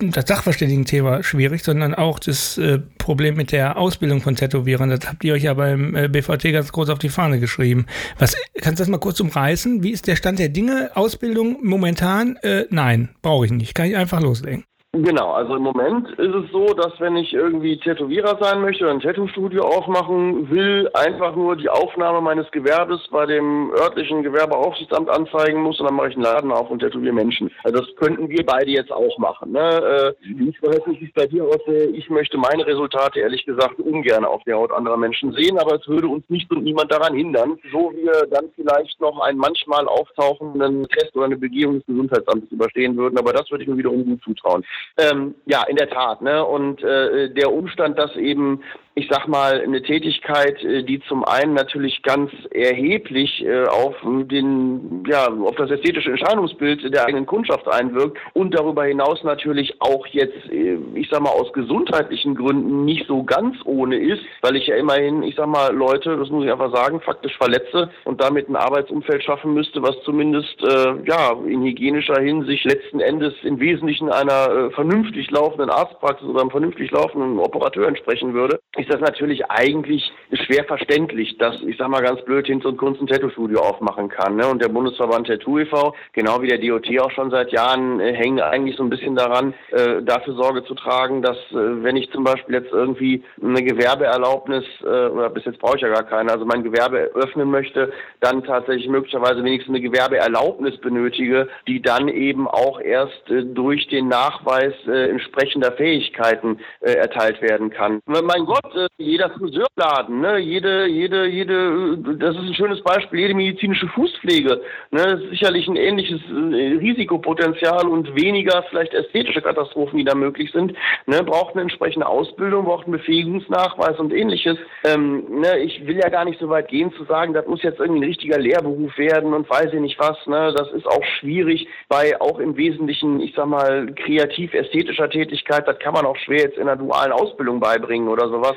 das Sachverständigen-Thema schwierig, sondern auch das äh, Problem mit der Ausbildung von Tätowierern. Das habt ihr euch ja beim äh, BVT ganz groß auf die Fahne geschrieben. Was, kannst du das mal kurz umreißen? Wie ist der Stand der Dinge? Ausbildung momentan? Äh, nein, brauche ich nicht. Kann ich einfach loslegen. Genau, also im Moment ist es so, dass wenn ich irgendwie Tätowierer sein möchte oder ein Tattoo-Studio aufmachen will, einfach nur die Aufnahme meines Gewerbes bei dem örtlichen Gewerbeaufsichtsamt anzeigen muss und dann mache ich einen Laden auf und tätowiere Menschen. Also das könnten wir beide jetzt auch machen. Ne? Äh, ich weiß nicht, wie es bei dir aussieht. Ich möchte meine Resultate ehrlich gesagt ungern auf der Haut anderer Menschen sehen, aber es würde uns nicht und niemand daran hindern, so wir dann vielleicht noch einen manchmal auftauchenden Test oder eine Begehung des Gesundheitsamtes überstehen würden. Aber das würde ich mir wiederum gut zutrauen. Ähm, ja, in der Tat. Ne? Und äh, der Umstand, dass eben ich sag mal, eine Tätigkeit, äh, die zum einen natürlich ganz erheblich äh, auf den, ja, auf das ästhetische Erscheinungsbild der eigenen Kundschaft einwirkt und darüber hinaus natürlich auch jetzt, äh, ich sag mal, aus gesundheitlichen Gründen nicht so ganz ohne ist, weil ich ja immerhin, ich sag mal, Leute, das muss ich einfach sagen, faktisch verletze und damit ein Arbeitsumfeld schaffen müsste, was zumindest, äh, ja, in hygienischer Hinsicht letzten Endes im Wesentlichen einer äh, vernünftig laufenden Arztpraxis oder einem vernünftig laufenden Operateur entsprechen würde. Ich ist das natürlich eigentlich schwer verständlich, dass, ich sag mal ganz blöd, Hinz und Kunst ein Tattoo-Studio aufmachen kann. Ne? Und der Bundesverband Tattoo e.V., genau wie der DOT auch schon seit Jahren, äh, hängen eigentlich so ein bisschen daran, äh, dafür Sorge zu tragen, dass, äh, wenn ich zum Beispiel jetzt irgendwie eine Gewerbeerlaubnis, äh, oder bis jetzt brauche ich ja gar keine, also mein Gewerbe öffnen möchte, dann tatsächlich möglicherweise wenigstens eine Gewerbeerlaubnis benötige, die dann eben auch erst äh, durch den Nachweis äh, entsprechender Fähigkeiten äh, erteilt werden kann. Mein Gott, äh, jeder Friseurladen, ne, jede, jede, jede, das ist ein schönes Beispiel, jede medizinische Fußpflege, ne, sicherlich ein ähnliches äh, Risikopotenzial und weniger vielleicht ästhetische Katastrophen, die da möglich sind, ne, braucht eine entsprechende Ausbildung, braucht einen Befähigungsnachweis und ähnliches. Ähm, ne, ich will ja gar nicht so weit gehen zu sagen, das muss jetzt irgendwie ein richtiger Lehrberuf werden und weiß ich nicht was, ne, das ist auch schwierig bei auch im Wesentlichen, ich sag mal, kreativ-ästhetischer Tätigkeit, das kann man auch schwer jetzt in einer dualen Ausbildung beibringen oder sowas.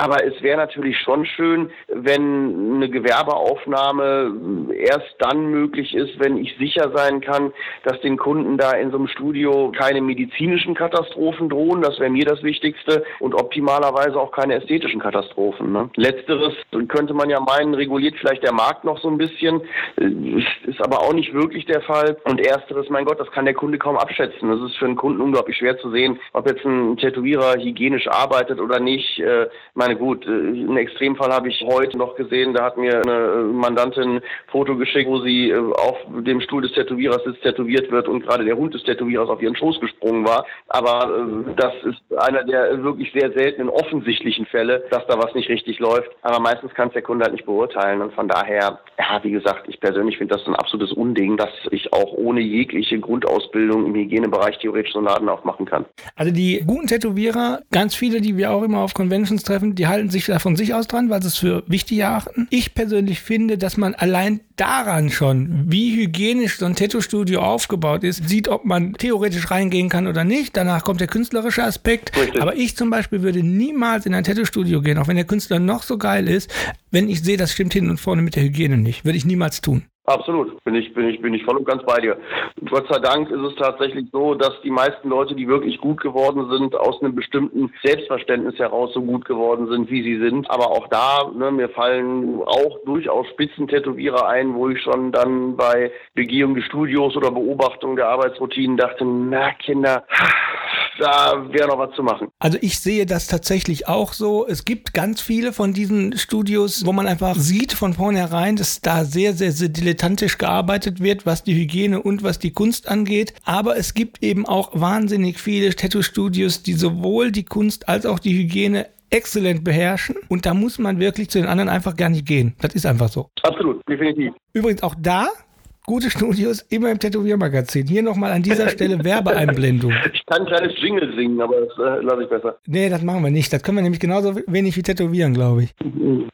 Aber es wäre natürlich schon schön, wenn eine Gewerbeaufnahme erst dann möglich ist, wenn ich sicher sein kann, dass den Kunden da in so einem Studio keine medizinischen Katastrophen drohen. Das wäre mir das Wichtigste. Und optimalerweise auch keine ästhetischen Katastrophen. Ne? Letzteres könnte man ja meinen, reguliert vielleicht der Markt noch so ein bisschen. Ist aber auch nicht wirklich der Fall. Und ersteres, mein Gott, das kann der Kunde kaum abschätzen. Das ist für einen Kunden unglaublich schwer zu sehen, ob jetzt ein Tätowierer hygienisch arbeitet oder nicht. Äh, meine gut, äh, einen Extremfall habe ich heute noch gesehen, da hat mir eine Mandantin ein Foto geschickt, wo sie äh, auf dem Stuhl des Tätowierers sitzt, tätowiert wird und gerade der Hund des Tätowierers auf ihren Schoß gesprungen war. Aber äh, das ist einer der wirklich sehr seltenen offensichtlichen Fälle, dass da was nicht richtig läuft. Aber meistens kann es der Kunde halt nicht beurteilen und von daher, ja, wie gesagt, ich persönlich finde das ein absolutes Unding, dass ich auch ohne jegliche Grundausbildung im Hygienebereich theoretisch so einen Laden aufmachen kann. Also die guten Tätowierer, ganz viele, die wir auch immer auf Conventions treffen, die halten sich da von sich aus dran, weil sie es für wichtig erachten. Ich persönlich finde, dass man allein daran schon, wie hygienisch so ein Tattoo-Studio aufgebaut ist, sieht, ob man theoretisch reingehen kann oder nicht. Danach kommt der künstlerische Aspekt. Richtig. Aber ich zum Beispiel würde niemals in ein Tattoo-Studio gehen, auch wenn der Künstler noch so geil ist, wenn ich sehe, das stimmt hinten und vorne mit der Hygiene nicht. Würde ich niemals tun. Absolut, bin ich, bin ich, bin ich voll und ganz bei dir. Gott sei Dank ist es tatsächlich so, dass die meisten Leute, die wirklich gut geworden sind, aus einem bestimmten Selbstverständnis heraus so gut geworden sind, wie sie sind. Aber auch da, ne, mir fallen auch durchaus Spitzentätowierer ein, wo ich schon dann bei Begehung des Studios oder Beobachtung der Arbeitsroutinen dachte, na Kinder, da wäre noch was zu machen. Also ich sehe das tatsächlich auch so. Es gibt ganz viele von diesen Studios, wo man einfach sieht von vornherein, dass da sehr, sehr, sehr dilettantisch gearbeitet wird, was die Hygiene und was die Kunst angeht. Aber es gibt eben auch wahnsinnig viele Tattoo-Studios, die sowohl die Kunst als auch die Hygiene exzellent beherrschen und da muss man wirklich zu den anderen einfach gar nicht gehen. Das ist einfach so. Absolut, definitiv. Übrigens auch da Gute Studios immer im Tätowiermagazin. Hier nochmal an dieser Stelle Werbeeinblendung. Ich kann ein kleines Jingle singen, aber das äh, lasse ich besser. Nee, das machen wir nicht. Das können wir nämlich genauso wenig wie tätowieren, glaube ich.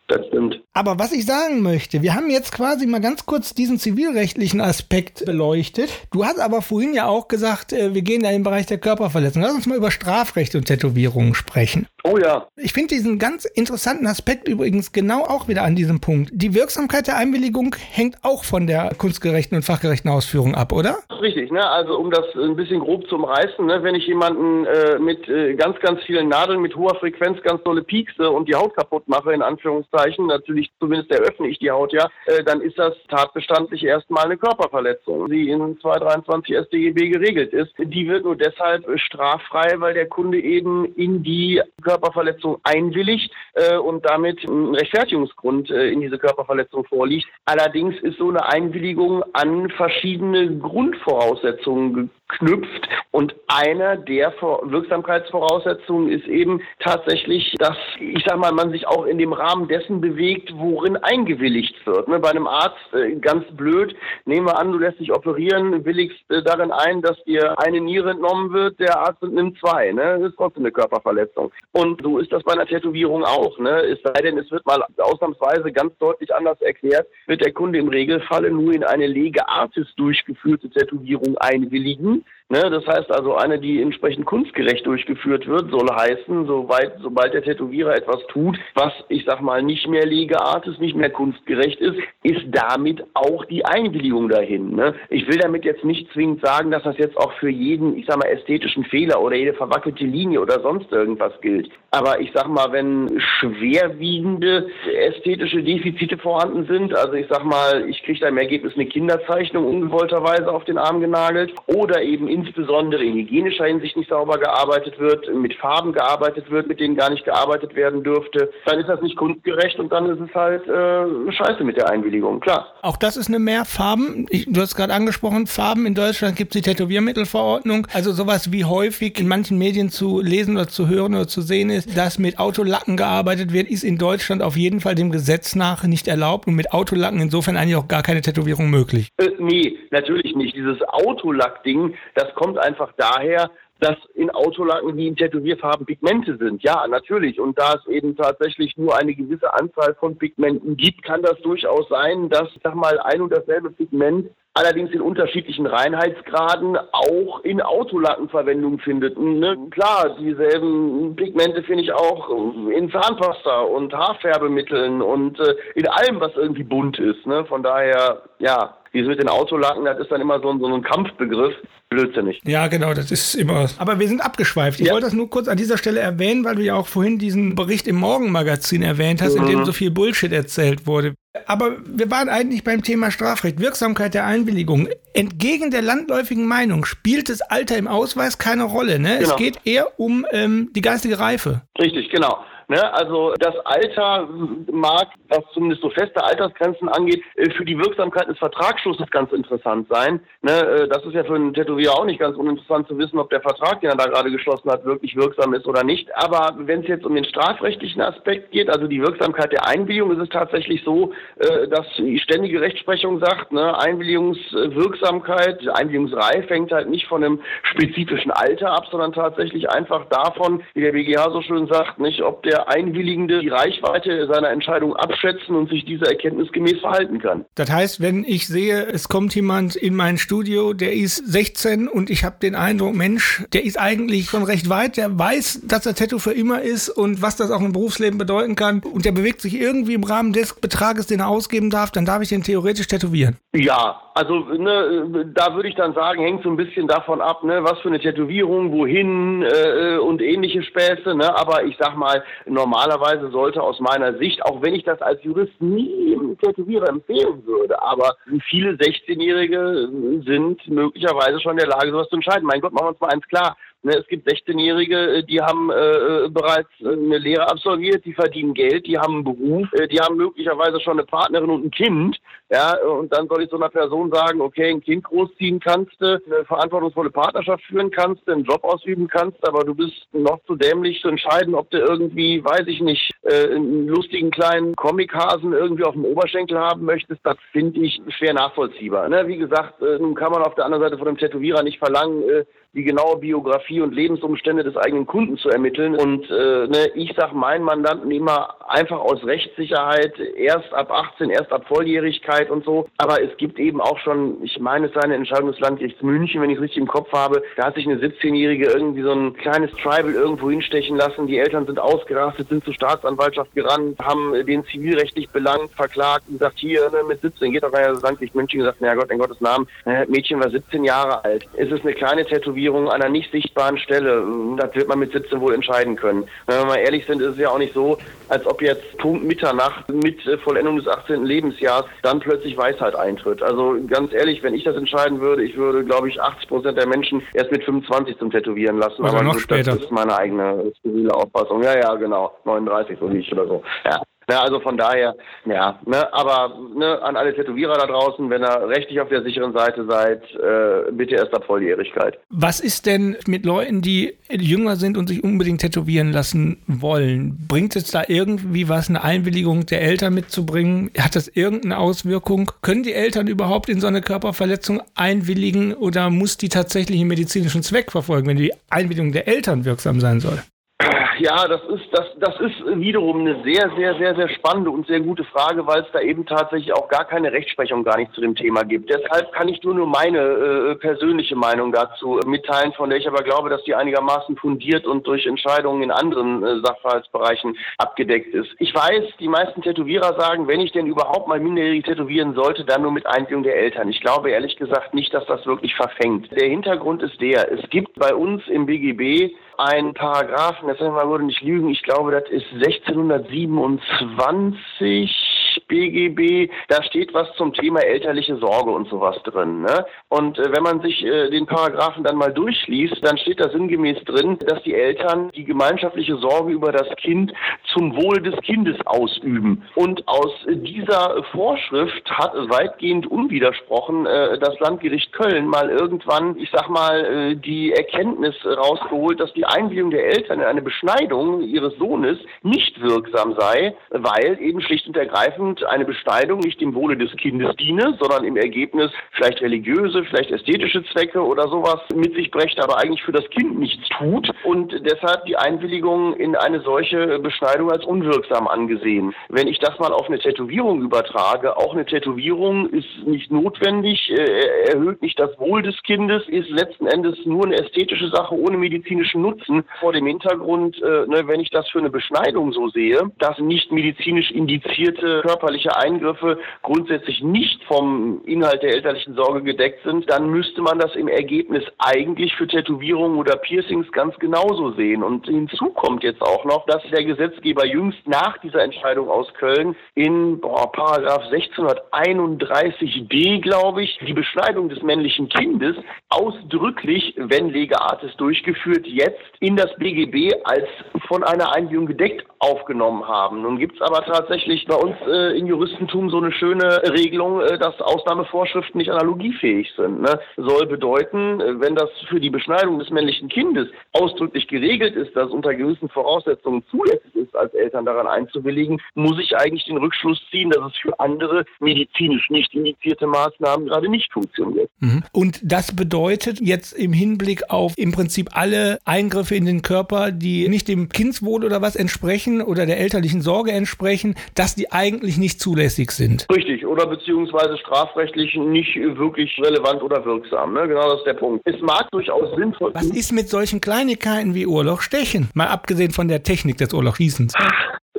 Das stimmt. Aber was ich sagen möchte, wir haben jetzt quasi mal ganz kurz diesen zivilrechtlichen Aspekt beleuchtet. Du hast aber vorhin ja auch gesagt, äh, wir gehen da in den Bereich der Körperverletzung. Lass uns mal über Strafrecht und Tätowierungen sprechen. Oh ja. Ich finde diesen ganz interessanten Aspekt übrigens genau auch wieder an diesem Punkt. Die Wirksamkeit der Einwilligung hängt auch von der kunstgerechten und fachgerechten Ausführung ab, oder? Richtig, ne? Also um das ein bisschen grob zu umreißen, ne? wenn ich jemanden äh, mit äh, ganz, ganz vielen Nadeln mit hoher Frequenz ganz dolle piekse und die Haut kaputt mache, in Anführungszeichen, natürlich ich zumindest eröffne ich die Haut ja, äh, dann ist das tatbestandlich erstmal eine Körperverletzung, die in 223 StGB geregelt ist. Die wird nur deshalb straffrei, weil der Kunde eben in die Körperverletzung einwilligt äh, und damit ein Rechtfertigungsgrund äh, in diese Körperverletzung vorliegt. Allerdings ist so eine Einwilligung an verschiedene Grundvoraussetzungen geknüpft und einer der Wirksamkeitsvoraussetzungen ist eben tatsächlich, dass ich sag mal, man sich auch in dem Rahmen dessen bewegt, worin eingewilligt wird. Ne? Bei einem Arzt äh, ganz blöd, nehmen wir an, du lässt dich operieren, willigst äh, darin ein, dass dir eine Niere entnommen wird, der Arzt nimmt zwei. Ne? Das ist trotzdem eine Körperverletzung. Und so ist das bei einer Tätowierung auch. Ne? Es sei denn, es wird mal ausnahmsweise ganz deutlich anders erklärt, wird der Kunde im Regelfalle nur in eine Lege Artis durchgeführte Tätowierung einwilligen home. Ne, das heißt also, eine, die entsprechend kunstgerecht durchgeführt wird, soll heißen, soweit, sobald der Tätowierer etwas tut, was ich sag mal nicht mehr Legeart ist, nicht mehr kunstgerecht ist, ist damit auch die Einwilligung dahin. Ne? Ich will damit jetzt nicht zwingend sagen, dass das jetzt auch für jeden, ich sag mal, ästhetischen Fehler oder jede verwackelte Linie oder sonst irgendwas gilt. Aber ich sag mal, wenn schwerwiegende ästhetische Defizite vorhanden sind, also ich sag mal, ich kriege da im Ergebnis eine Kinderzeichnung ungewollterweise auf den Arm genagelt oder eben insbesondere in hygienischer Hinsicht nicht sauber gearbeitet wird, mit Farben gearbeitet wird, mit denen gar nicht gearbeitet werden dürfte, dann ist das nicht kunstgerecht und dann ist es halt äh, scheiße mit der Einwilligung, klar. Auch das ist eine Mehrfarben. Ich, du hast gerade angesprochen, Farben. In Deutschland gibt es die Tätowiermittelverordnung. Also sowas wie häufig in manchen Medien zu lesen oder zu hören oder zu sehen ist, dass mit Autolacken gearbeitet wird, ist in Deutschland auf jeden Fall dem Gesetz nach nicht erlaubt und mit Autolacken insofern eigentlich auch gar keine Tätowierung möglich. Äh, nee, natürlich nicht. Dieses Autolack-Ding, das kommt einfach daher, dass in Autolacken wie in Tätowierfarben Pigmente sind. Ja, natürlich. Und da es eben tatsächlich nur eine gewisse Anzahl von Pigmenten gibt, kann das durchaus sein, dass, sag mal, ein und dasselbe Pigment allerdings in unterschiedlichen Reinheitsgraden auch in Autolacken Verwendung findet. Ne? Klar, dieselben Pigmente finde ich auch in Zahnpasta und Haarfärbemitteln und äh, in allem, was irgendwie bunt ist. Ne? Von daher, ja, dieses mit den Autolacken, das ist dann immer so ein, so ein Kampfbegriff. Blödsinnig. Ja, genau, das ist immer. Aber wir sind abgeschweift. Ich ja. wollte das nur kurz an dieser Stelle erwähnen, weil du ja auch vorhin diesen Bericht im Morgenmagazin erwähnt hast, mhm. in dem mhm. so viel Bullshit erzählt wurde. Aber wir waren eigentlich beim Thema Strafrecht, Wirksamkeit der Einwilligung. Entgegen der landläufigen Meinung spielt das Alter im Ausweis keine Rolle. Ne? Genau. Es geht eher um ähm, die geistige Reife. Richtig, genau. Ne? Also das Alter mag, was zumindest so feste Altersgrenzen angeht, äh, für die Wirksamkeit des Vertragsschlusses ganz interessant sein. Ne? Äh, das ist ja für einen Tätowierer auch nicht ganz uninteressant zu wissen, ob der Vertrag, den er da gerade geschlossen hat, wirklich wirksam ist oder nicht. Aber wenn es jetzt um den strafrechtlichen Aspekt geht, also die Wirksamkeit der Einwilligung, ist es tatsächlich so, äh, dass die ständige Rechtsprechung sagt, ne, Einwilligungswirksamkeit, Einwilligungsreif hängt halt nicht von einem spezifischen Alter ab, sondern tatsächlich einfach davon, wie der BGH so schön sagt, nicht, ob der Einwilligende die Reichweite seiner Entscheidung abschätzen und sich dieser Erkenntnis gemäß verhalten kann. Das heißt, wenn ich sehe, es kommt jemand in mein Studio, der ist 16 und ich habe den Eindruck, Mensch, der ist eigentlich schon recht weit, der weiß, dass er Tattoo für immer ist und was das auch im Berufsleben bedeuten kann und der bewegt sich irgendwie im Rahmen des Betrages, den er ausgeben darf, dann darf ich den theoretisch tätowieren. Ja, also ne, da würde ich dann sagen, hängt so ein bisschen davon ab, ne, was für eine Tätowierung, wohin äh, und ähnliche Späße. Ne? Aber ich sag mal, normalerweise sollte aus meiner Sicht, auch wenn ich das als Jurist nie im Tätowierer empfehlen würde, aber viele 16-Jährige sind möglicherweise schon in der Lage, sowas zu entscheiden. Mein Gott, machen wir uns mal eins klar. Ne, es gibt 16-Jährige, äh, die haben äh, bereits äh, eine Lehre absolviert, die verdienen Geld, die haben einen Beruf, äh, die haben möglicherweise schon eine Partnerin und ein Kind. Ja, und dann soll ich so einer Person sagen, okay, ein Kind großziehen kannst du, eine verantwortungsvolle Partnerschaft führen kannst, einen Job ausüben kannst, aber du bist noch zu dämlich zu entscheiden, ob du irgendwie, weiß ich nicht, äh, einen lustigen kleinen Comichasen irgendwie auf dem Oberschenkel haben möchtest. Das finde ich schwer nachvollziehbar. Ne? Wie gesagt, äh, nun kann man auf der anderen Seite von dem Tätowierer nicht verlangen, äh, die genaue Biografie und Lebensumstände des eigenen Kunden zu ermitteln. Und äh, ne, ich sage meinen Mandanten immer einfach aus Rechtssicherheit, erst ab 18, erst ab Volljährigkeit und so. Aber es gibt eben auch schon, ich meine, es sei eine Entscheidung des Landgerichts München, wenn ich es richtig im Kopf habe, da hat sich eine 17-Jährige irgendwie so ein kleines Tribal irgendwo hinstechen lassen. Die Eltern sind ausgerastet, sind zur Staatsanwaltschaft gerannt, haben den zivilrechtlich belangt, verklagt und sagt, hier, ne, mit 17 geht doch gar nicht das Landgericht München gesagt, na Gott, in Gottes Namen, äh, Mädchen war 17 Jahre alt. Es ist eine kleine Tätowierung an einer nicht sichtbaren Stelle. Das wird man mit 17 wohl entscheiden können. Wenn wir mal ehrlich sind, ist es ja auch nicht so, als ob jetzt Punkt Mitternacht mit äh, Vollendung des 18. Lebensjahres dann plötzlich Weisheit eintritt. Also ganz ehrlich, wenn ich das entscheiden würde, ich würde, glaube ich, 80 Prozent der Menschen erst mit 25 zum Tätowieren lassen. Oder Aber noch später. Das ist meine eigene zivile Auffassung. Ja, ja, genau. 39 so wie ich oder so. Ja. Ne, also von daher, ja, ne, aber ne, an alle Tätowierer da draußen, wenn ihr rechtlich auf der sicheren Seite seid, äh, bitte erst ab Volljährigkeit. Was ist denn mit Leuten, die jünger sind und sich unbedingt tätowieren lassen wollen? Bringt es da irgendwie was, eine Einwilligung der Eltern mitzubringen? Hat das irgendeine Auswirkung? Können die Eltern überhaupt in so eine Körperverletzung einwilligen oder muss die tatsächlich einen medizinischen Zweck verfolgen, wenn die Einwilligung der Eltern wirksam sein soll? Ja, das ist, das, das ist wiederum eine sehr, sehr, sehr, sehr spannende und sehr gute Frage, weil es da eben tatsächlich auch gar keine Rechtsprechung gar nicht zu dem Thema gibt. Deshalb kann ich nur nur meine äh, persönliche Meinung dazu mitteilen, von der ich aber glaube, dass die einigermaßen fundiert und durch Entscheidungen in anderen äh, Sachverhaltsbereichen abgedeckt ist. Ich weiß, die meisten Tätowierer sagen, wenn ich denn überhaupt mal minderjährig tätowieren sollte, dann nur mit Einwilligung der Eltern. Ich glaube ehrlich gesagt nicht, dass das wirklich verfängt. Der Hintergrund ist der, es gibt bei uns im BGB einen Paragraphen, das mal würde nicht lügen, ich glaube, das ist 1627 BGB, da steht was zum Thema elterliche Sorge und sowas drin. Ne? Und äh, wenn man sich äh, den Paragraphen dann mal durchliest, dann steht da sinngemäß drin, dass die Eltern die gemeinschaftliche Sorge über das Kind zum Wohl des Kindes ausüben. Und aus dieser Vorschrift hat weitgehend unwidersprochen äh, das Landgericht Köln mal irgendwann, ich sag mal, äh, die Erkenntnis rausgeholt, dass die Einwilligung der Eltern in eine Beschneidung ihres Sohnes nicht wirksam sei, weil eben schlicht und ergreifend entsprechend eine Beschneidung nicht dem Wohle des Kindes diene, sondern im Ergebnis vielleicht religiöse, vielleicht ästhetische Zwecke oder sowas mit sich brächte, aber eigentlich für das Kind nichts tut und deshalb die Einwilligung in eine solche Beschneidung als unwirksam angesehen. Wenn ich das mal auf eine Tätowierung übertrage, auch eine Tätowierung ist nicht notwendig, äh, erhöht nicht das Wohl des Kindes, ist letzten Endes nur eine ästhetische Sache ohne medizinischen Nutzen. Vor dem Hintergrund, äh, ne, wenn ich das für eine Beschneidung so sehe, dass nicht medizinisch indizierte körperliche Eingriffe grundsätzlich nicht vom Inhalt der elterlichen Sorge gedeckt sind, dann müsste man das im Ergebnis eigentlich für Tätowierungen oder Piercings ganz genauso sehen. Und hinzu kommt jetzt auch noch, dass der Gesetzgeber jüngst nach dieser Entscheidung aus Köln in boah, Paragraph 1631d, glaube ich, die Beschneidung des männlichen Kindes ausdrücklich, wenn Lege Artis durchgeführt, jetzt in das BGB als von einer Einwilligung gedeckt aufgenommen haben. Nun gibt es aber tatsächlich bei uns äh, im Juristentum so eine schöne Regelung, äh, dass Ausnahmevorschriften nicht analogiefähig sind. Ne? Soll bedeuten, äh, wenn das für die Beschneidung des männlichen Kindes ausdrücklich geregelt ist, dass unter gewissen Voraussetzungen zulässig ist, als Eltern daran einzuwilligen, muss ich eigentlich den Rückschluss ziehen, dass es für andere medizinisch nicht indizierte Maßnahmen gerade nicht funktioniert. Mhm. Und das bedeutet jetzt im Hinblick auf im Prinzip alle Eingriffe in den Körper, die nicht dem Kindswohl oder was entsprechen oder der elterlichen Sorge entsprechen, dass die eigentlich nicht zulässig sind. Richtig, oder beziehungsweise strafrechtlich nicht wirklich relevant oder wirksam. Ne? Genau das ist der Punkt. Es mag durchaus sinnvoll Was ist mit solchen Kleinigkeiten wie Urlochstechen? Mal abgesehen von der Technik des Urlochschießens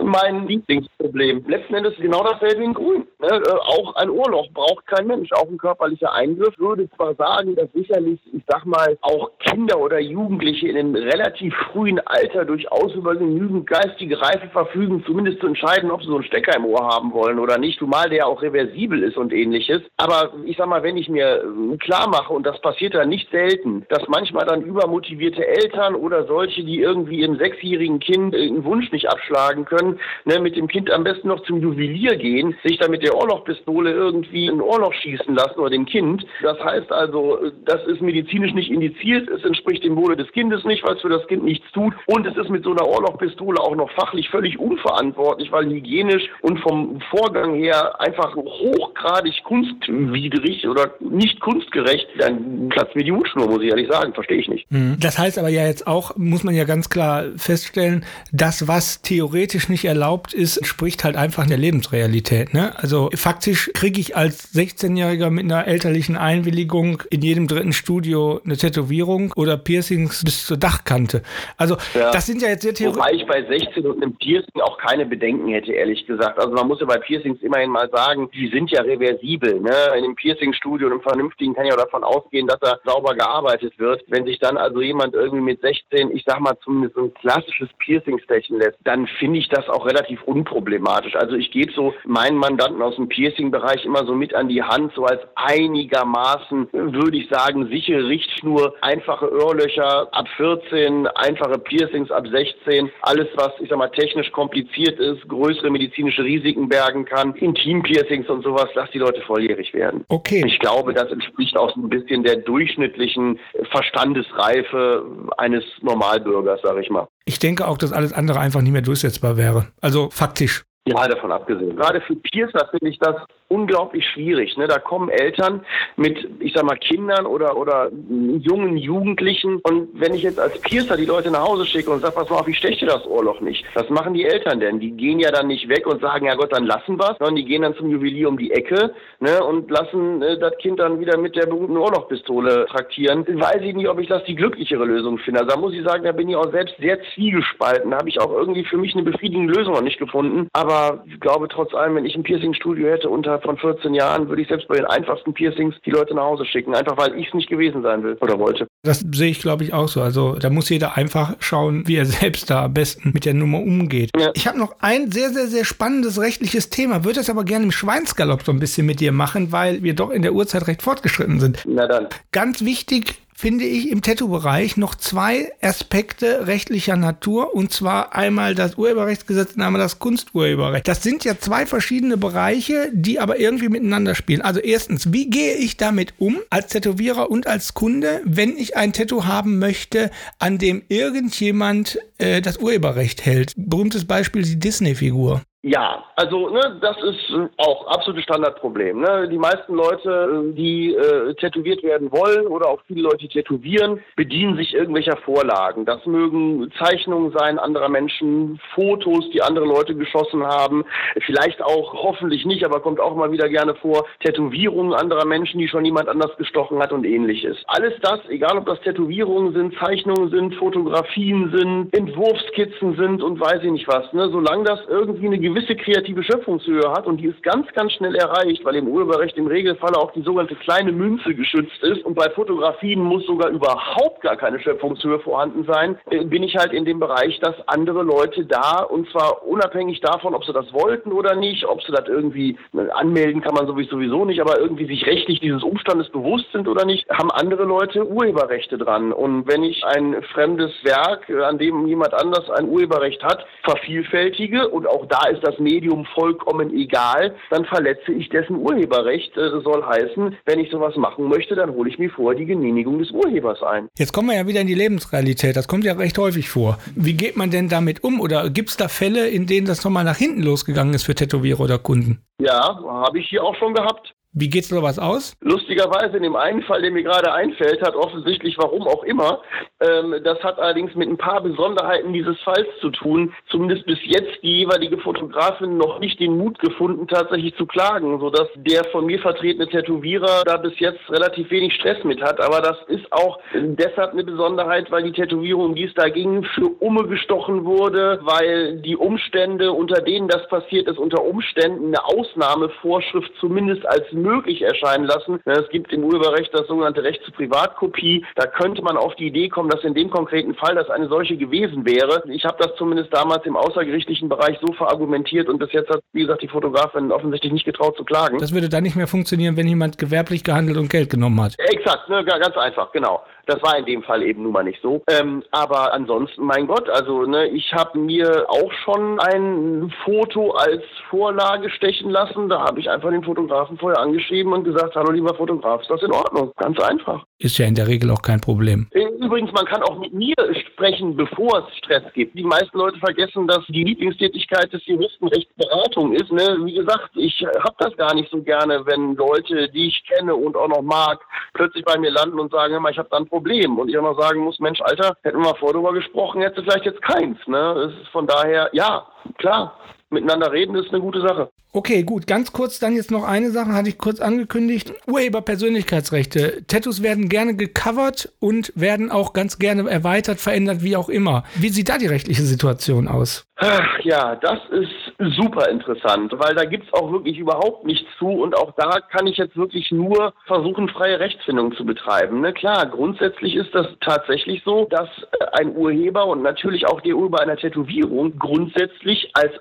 mein Lieblingsproblem. Letzten Endes genau dasselbe in Grün. Ne? Äh, auch ein Ohrloch braucht kein Mensch. Auch ein körperlicher Eingriff würde zwar sagen, dass sicherlich, ich sag mal, auch Kinder oder Jugendliche in einem relativ frühen Alter durchaus über genügend geistige Reife verfügen, zumindest zu entscheiden, ob sie so einen Stecker im Ohr haben wollen oder nicht, zumal der auch reversibel ist und ähnliches. Aber ich sag mal, wenn ich mir äh, klar mache, und das passiert dann nicht selten, dass manchmal dann übermotivierte Eltern oder solche, die irgendwie ihrem sechsjährigen Kind einen Wunsch nicht abschlagen können, ne, mit dem Kind am besten noch zum Juwelier gehen, sich dann mit der Ohrlochpistole irgendwie ein Ohrloch schießen lassen oder dem Kind. Das heißt also, das ist medizinisch nicht indiziert, es entspricht dem Wohle des Kindes nicht, weil es für das Kind nichts tut und es ist mit so einer Ohrlochpistole auch noch fachlich völlig unverantwortlich, weil hygienisch und vom Vorgang her einfach hochgradig kunstwidrig oder nicht kunstgerecht, dann platzt mir die Hutschnur, muss ich ehrlich sagen, verstehe ich nicht. Mhm. Das heißt aber ja jetzt auch, muss man ja ganz klar feststellen, das, was theoretisch nicht erlaubt ist, entspricht halt einfach der Lebensrealität. Ne? Also faktisch kriege ich als 16-Jähriger mit einer elterlichen Einwilligung in jedem dritten Studio eine Tätowierung oder Piercings bis zur Dachkante. Also ja. das sind ja jetzt sehr theoretisch. Wobei ich bei 16 und einem Piercing auch keine Bedenken hätte, ehrlich gesagt. Also man muss ja bei Piercings immerhin mal sagen, die sind ja reversibel. Ne? In einem Piercing-Studio, einem vernünftigen, kann ja davon ausgehen, dass da sauber gearbeitet wird. Wenn sich dann also jemand irgendwie mit 16, ich sag mal zumindest ein klassisches Piercing stechen lässt, dann finde ich das auch relativ unproblematisch. Also ich gebe so meinen Mandanten aus dem Piercing-Bereich immer so mit an die Hand, so als einigermaßen, würde ich sagen, sichere Richtschnur, einfache Ohrlöcher ab 14, einfache Piercings ab 16, alles was, ich sag mal, technisch kompliziert ist, größere medizinische Risiken bergen kann, Intim-Piercings und sowas, lass die Leute volljährig werden. Okay. Ich glaube, das entspricht auch so ein bisschen der durchschnittlichen Verstandesreife eines Normalbürgers, sag ich mal. Ich denke auch, dass alles andere einfach nicht mehr durchsetzbar wäre. Also faktisch. Ja, davon abgesehen. Gerade für Piercer finde ich das unglaublich schwierig. Ne? Da kommen Eltern mit, ich sag mal, Kindern oder, oder jungen Jugendlichen. Und wenn ich jetzt als Piercer die Leute nach Hause schicke und sage, pass mal auf, ich steche das Ohrloch nicht. Was machen die Eltern denn? Die gehen ja dann nicht weg und sagen, ja Gott, dann lassen wir sondern die gehen dann zum Juwelier um die Ecke ne? und lassen äh, das Kind dann wieder mit der berühmten Ohrlochpistole traktieren. Weiß ich nicht, ob ich das die glücklichere Lösung finde. Also da muss ich sagen, da bin ich auch selbst sehr zwiegespalten. Da habe ich auch irgendwie für mich eine befriedigende Lösung noch nicht gefunden. Aber ich glaube trotz allem, wenn ich ein Piercing-Studio hätte unter von 14 Jahren würde ich selbst bei den einfachsten Piercings die Leute nach Hause schicken, einfach weil ich es nicht gewesen sein will oder wollte. Das sehe ich, glaube ich, auch so. Also da muss jeder einfach schauen, wie er selbst da am besten mit der Nummer umgeht. Ja. Ich habe noch ein sehr, sehr, sehr spannendes rechtliches Thema, würde das aber gerne im Schweinsgalopp so ein bisschen mit dir machen, weil wir doch in der Uhrzeit recht fortgeschritten sind. Na dann. Ganz wichtig, finde ich im Tattoo-Bereich noch zwei Aspekte rechtlicher Natur und zwar einmal das Urheberrechtsgesetz und einmal das Kunsturheberrecht. Das sind ja zwei verschiedene Bereiche, die aber irgendwie miteinander spielen. Also erstens, wie gehe ich damit um als Tätowierer und als Kunde, wenn ich ein Tattoo haben möchte, an dem irgendjemand äh, das Urheberrecht hält? Berühmtes Beispiel die Disney-Figur. Ja, also ne, das ist auch absolutes Standardproblem. Ne? Die meisten Leute, die äh, tätowiert werden wollen oder auch viele Leute, tätowieren, bedienen sich irgendwelcher Vorlagen. Das mögen Zeichnungen sein anderer Menschen, Fotos, die andere Leute geschossen haben, vielleicht auch hoffentlich nicht, aber kommt auch mal wieder gerne vor, Tätowierungen anderer Menschen, die schon jemand anders gestochen hat und ähnliches. Alles das, egal ob das Tätowierungen sind, Zeichnungen sind, Fotografien sind, Entwurfskizzen sind und weiß ich nicht was, ne? solange das irgendwie eine gewisse gewisse kreative Schöpfungshöhe hat und die ist ganz, ganz schnell erreicht, weil im Urheberrecht im Regelfall auch die sogenannte kleine Münze geschützt ist und bei Fotografien muss sogar überhaupt gar keine Schöpfungshöhe vorhanden sein, äh, bin ich halt in dem Bereich, dass andere Leute da und zwar unabhängig davon, ob sie das wollten oder nicht, ob sie das irgendwie äh, anmelden kann man sowieso nicht, aber irgendwie sich rechtlich dieses Umstandes bewusst sind oder nicht, haben andere Leute Urheberrechte dran. Und wenn ich ein fremdes Werk, äh, an dem jemand anders ein Urheberrecht hat, vervielfältige und auch da ist das Medium vollkommen egal, dann verletze ich dessen Urheberrecht. Das soll heißen, wenn ich sowas machen möchte, dann hole ich mir vorher die Genehmigung des Urhebers ein. Jetzt kommen wir ja wieder in die Lebensrealität. Das kommt ja recht häufig vor. Wie geht man denn damit um? Oder gibt es da Fälle, in denen das nochmal nach hinten losgegangen ist für Tätowierer oder Kunden? Ja, habe ich hier auch schon gehabt. Wie geht sowas aus? Lustigerweise in dem einen Fall, der mir gerade einfällt, hat offensichtlich, warum auch immer, ähm, das hat allerdings mit ein paar Besonderheiten dieses Falls zu tun. Zumindest bis jetzt die jeweilige Fotografin noch nicht den Mut gefunden, tatsächlich zu klagen, sodass der von mir vertretene Tätowierer da bis jetzt relativ wenig Stress mit hat. Aber das ist auch deshalb eine Besonderheit, weil die Tätowierung, um die es da ging, für Umme gestochen wurde, weil die Umstände, unter denen das passiert ist, unter Umständen eine Ausnahmevorschrift zumindest als möglich erscheinen lassen. Es gibt im Urheberrecht das sogenannte Recht zur Privatkopie. Da könnte man auf die Idee kommen, dass in dem konkreten Fall das eine solche gewesen wäre. Ich habe das zumindest damals im außergerichtlichen Bereich so verargumentiert und bis jetzt hat, wie gesagt, die Fotografin offensichtlich nicht getraut zu klagen. Das würde dann nicht mehr funktionieren, wenn jemand gewerblich gehandelt und Geld genommen hat. Exakt, ne, ganz einfach, genau. Das war in dem Fall eben nun mal nicht so. Ähm, aber ansonsten, mein Gott, also ne, ich habe mir auch schon ein Foto als Vorlage stechen lassen. Da habe ich einfach den Fotografen vorher angeschrieben und gesagt, hallo lieber Fotograf, ist das in Ordnung? Ganz einfach. Ist ja in der Regel auch kein Problem. Übrigens, man kann auch mit mir sprechen, bevor es Stress gibt. Die meisten Leute vergessen, dass die Lieblingstätigkeit des Juristen Rechtsberatung ist. Ne? Wie gesagt, ich habe das gar nicht so gerne, wenn Leute, die ich kenne und auch noch mag, plötzlich bei mir landen und sagen, ich habe dann Problem. Und ich auch noch sagen muss, Mensch, Alter, hätten wir mal vor darüber gesprochen, hätte vielleicht jetzt keins. Ne? Das ist von daher, ja, klar, miteinander reden ist eine gute Sache. Okay, gut. Ganz kurz dann jetzt noch eine Sache, hatte ich kurz angekündigt. Urheberpersönlichkeitsrechte. Tattoos werden gerne gecovert und werden auch ganz gerne erweitert, verändert, wie auch immer. Wie sieht da die rechtliche Situation aus? Ach, ja, das ist super interessant, weil da gibt es auch wirklich überhaupt nichts zu und auch da kann ich jetzt wirklich nur versuchen, freie Rechtsfindung zu betreiben. Ne? Klar, grundsätzlich ist das tatsächlich so, dass äh, ein Urheber und natürlich auch der Urheber einer Tätowierung grundsätzlich als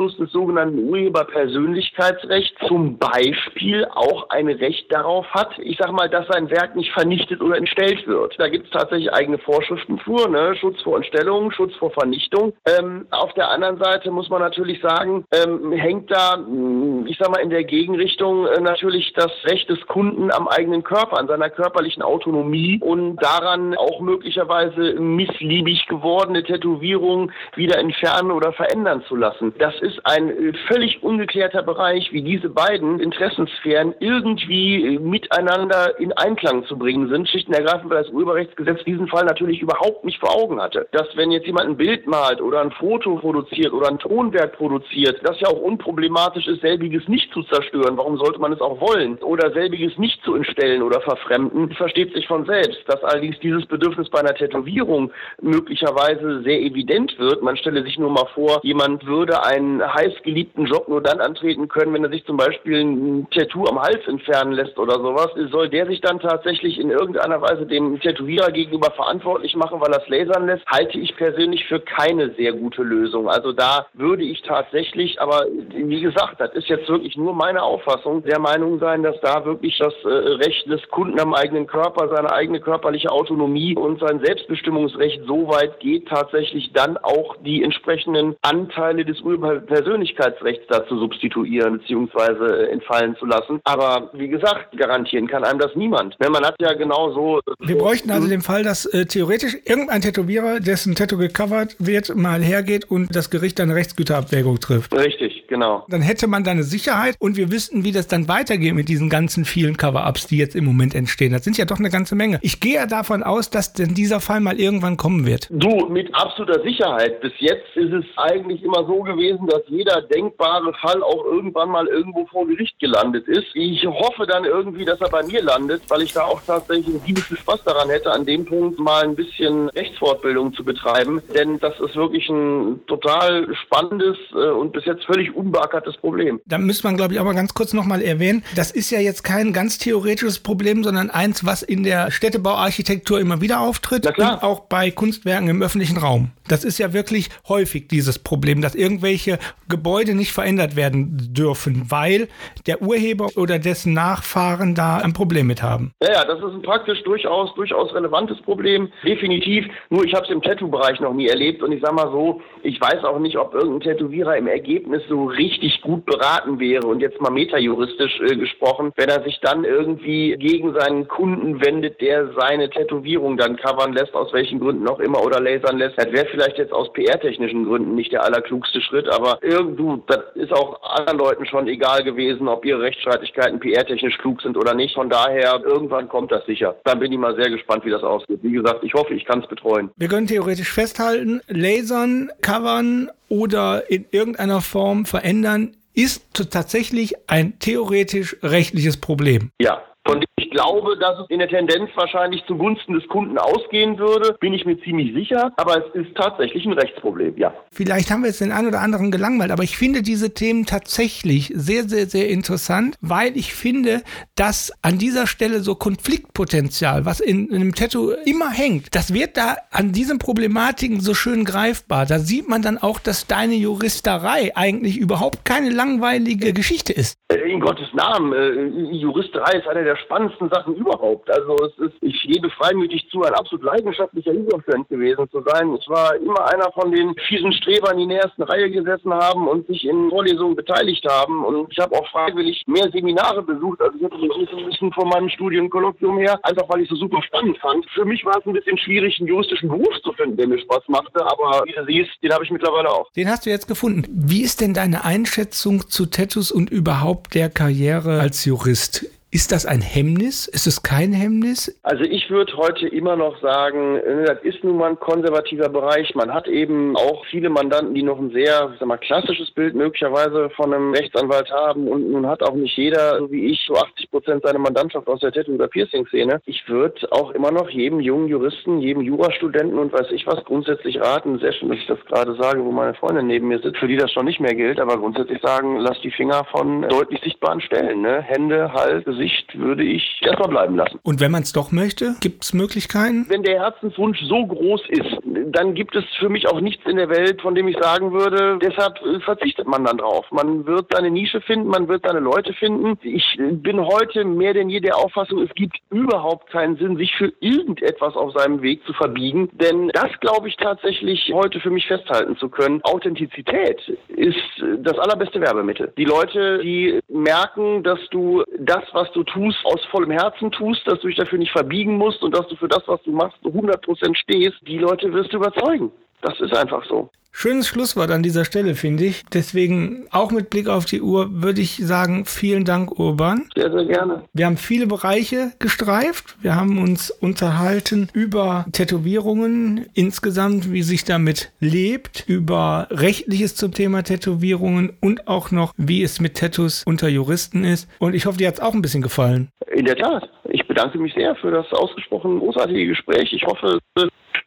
Ausfluss des sogenannten Urheberpersönlichkeitsrechts zum Beispiel auch ein Recht darauf hat, ich sag mal, dass sein Werk nicht vernichtet oder entstellt wird. Da gibt es tatsächlich eigene Vorschriften für, ne? Schutz vor Entstellung, Schutz vor Vernichtung. Ähm, auf der anderen Seite muss man natürlich sagen, ähm, hängt da, hm, ich sag mal, in der Gegenrichtung äh, natürlich das Recht des Kunden am eigenen Körper, an seiner körperlichen Autonomie und daran auch möglicherweise missliebig gewordene Tätowierungen wieder entfernen oder verändern zu lassen. Das ist ein äh, völlig ungeklärter Bereich, wie diese beiden Interessensphären irgendwie äh, miteinander in Einklang zu bringen sind, schlicht und ergreifend, weil das Urheberrechtsgesetz diesen Fall natürlich überhaupt nicht vor Augen hatte. Dass wenn jetzt jemand ein Bild malt oder ein Foto produziert oder ein Tonwerk produziert, das ja auch unproblematisch ist, selbiges nicht zu zerstören. Warum sollte man es auch wollen? Oder selbiges nicht zu entstellen oder verfremden, versteht sich von selbst. Dass allerdings dieses Bedürfnis bei einer Tätowierung möglicherweise sehr evident wird. Man stelle sich nur mal vor, jemand würde heißgeliebten Job nur dann antreten können, wenn er sich zum Beispiel ein Tattoo am Hals entfernen lässt oder sowas. Soll der sich dann tatsächlich in irgendeiner Weise dem Tätowierer gegenüber verantwortlich machen, weil er es lasern lässt, halte ich persönlich für keine sehr gute Lösung. Also da würde ich tatsächlich, aber wie gesagt, das ist jetzt wirklich nur meine Auffassung, der Meinung sein, dass da wirklich das äh, Recht des Kunden am eigenen Körper, seine eigene körperliche Autonomie und sein Selbstbestimmungsrecht so weit geht, tatsächlich dann auch die entsprechenden Anteile des Urpersönlichkeitsrechts da zu substituieren bzw. Äh, entfallen zu lassen. Aber wie gesagt, garantieren kann einem das niemand. Ne, man hat ja genau so. Äh, Wir bräuchten also den Fall, dass äh, theoretisch irgendein Tätowierer, dessen Tattoo gecovert wird, mal hergeht und das Gericht eine Rechtsgüterabwägung trifft. Richtig, genau. Dann hätte man da eine Sicherheit und wir wüssten, wie das dann weitergeht mit diesen ganzen vielen Cover-Ups, die jetzt im Moment entstehen. Das sind ja doch eine ganze Menge. Ich gehe ja davon aus, dass denn dieser Fall mal irgendwann kommen wird. Du, mit absoluter Sicherheit. Bis jetzt ist es eigentlich immer so gewesen, dass jeder denkbare Fall auch irgendwann mal irgendwo vor Gericht gelandet ist. Ich hoffe dann irgendwie, dass er bei mir landet, weil ich da auch tatsächlich ein bisschen Spaß daran hätte, an dem Punkt mal ein bisschen Rechtsfortbildung zu betreiben. Denn das ist wirklich ein total spannendes äh, und bis jetzt völlig unbeackertes Problem. Da müsste man, glaube ich, aber ganz kurz nochmal erwähnen, das ist ja jetzt kein ganz theoretisches Problem, sondern eins, was in der Städtebauarchitektur immer wieder auftritt und auch bei Kunstwerken im öffentlichen Raum. Das ist ja wirklich häufig dieses Problem, dass irgendwelche Gebäude nicht verändert werden dürfen, weil der Urheber oder dessen Nachfahren da ein Problem mit haben. Ja, ja, das ist ein praktisch durchaus, durchaus relevantes Problem. Definitiv. Nur ich habe es im Tattoo-Bereich noch nie erlebt und ich sage mal so, ich weiß auch nicht, ob irgendein Tätowierer im Ergebnis so richtig gut beraten wäre und jetzt mal metajuristisch äh, gesprochen, wenn er sich dann irgendwie gegen seinen Kunden wendet, der seine Tätowierung dann covern lässt, aus welchen Gründen auch immer, oder lasern lässt. Das wäre vielleicht jetzt aus PR-technischen Gründen nicht der allerklugste Schritt, aber irgendwo, das ist auch anderen Leuten schon egal gewesen, ob ihre Rechtsstreitigkeiten PR-technisch klug sind oder nicht. Von daher, irgendwann kommt das sicher. Dann bin ich mal sehr gespannt, wie das ausgeht. Wie gesagt, ich hoffe, ich kann es betreuen. Wir können theoretisch festhalten, lasern, covern oder in irgendeiner Form verändern ist tatsächlich ein theoretisch rechtliches Problem. Ja, von dem ich glaube, dass es in der Tendenz wahrscheinlich zugunsten des Kunden ausgehen würde, bin ich mir ziemlich sicher. Aber es ist tatsächlich ein Rechtsproblem, ja. Vielleicht haben wir jetzt den einen oder anderen gelangweilt, aber ich finde diese Themen tatsächlich sehr, sehr, sehr interessant, weil ich finde, dass an dieser Stelle so Konfliktpotenzial, was in, in einem Tattoo immer hängt, das wird da an diesen Problematiken so schön greifbar. Da sieht man dann auch, dass deine Juristerei eigentlich überhaupt keine langweilige Geschichte ist. Äh, in Gottes Namen, äh, Juristerei ist eine der spannendsten Sachen überhaupt. Also es ist, ich gebe freimütig zu, ein absolut leidenschaftlicher Überfan gewesen zu sein. Ich war immer einer von den fiesen Strebern, die in der ersten Reihe gesessen haben und sich in Vorlesungen beteiligt haben. Und ich habe auch freiwillig mehr Seminare besucht. Also ich hatte so ein bisschen von meinem Studienkolloquium her, einfach weil ich so super spannend fand. Für mich war es ein bisschen schwierig, einen juristischen Beruf zu finden, der mir Spaß machte. Aber wie du siehst, den habe ich mittlerweile auch. Den hast du jetzt gefunden. Wie ist denn deine Einschätzung zu Tattoos und überhaupt der Karriere als Jurist? Ist das ein Hemmnis? Ist es kein Hemmnis? Also ich würde heute immer noch sagen, äh, das ist nun mal ein konservativer Bereich. Man hat eben auch viele Mandanten, die noch ein sehr, sag mal, klassisches Bild möglicherweise von einem Rechtsanwalt haben und nun hat auch nicht jeder, so wie ich, so 80 Prozent seiner Mandantschaft aus der Tattoo- oder Piercing-Szene. Ich würde auch immer noch jedem jungen Juristen, jedem Jurastudenten und weiß ich was grundsätzlich raten, sehr schön, dass ich das gerade sage, wo meine Freundin neben mir sitzt, für die das schon nicht mehr gilt, aber grundsätzlich sagen, lass die Finger von deutlich sichtbaren Stellen, ne? Hände, Hals, Sicht würde ich erstmal bleiben lassen. Und wenn man es doch möchte, gibt es Möglichkeiten? Wenn der Herzenswunsch so groß ist, dann gibt es für mich auch nichts in der Welt, von dem ich sagen würde, deshalb äh, verzichtet man dann drauf. Man wird seine Nische finden, man wird seine Leute finden. Ich bin heute mehr denn je der Auffassung, es gibt überhaupt keinen Sinn, sich für irgendetwas auf seinem Weg zu verbiegen. Denn das glaube ich tatsächlich heute für mich festhalten zu können. Authentizität ist das allerbeste Werbemittel. Die Leute, die merken, dass du das, was du tust, aus vollem Herzen tust, dass du dich dafür nicht verbiegen musst und dass du für das, was du machst, 100% stehst, die Leute wirst du überzeugen. Das ist einfach so. Schönes Schlusswort an dieser Stelle, finde ich. Deswegen, auch mit Blick auf die Uhr, würde ich sagen, vielen Dank, Urban. Sehr, sehr gerne. Wir haben viele Bereiche gestreift. Wir haben uns unterhalten über Tätowierungen insgesamt, wie sich damit lebt, über Rechtliches zum Thema Tätowierungen und auch noch, wie es mit Tattoos unter Juristen ist. Und ich hoffe, dir hat es auch ein bisschen gefallen. In der Tat. Ich bedanke mich sehr für das ausgesprochen großartige Gespräch. Ich hoffe,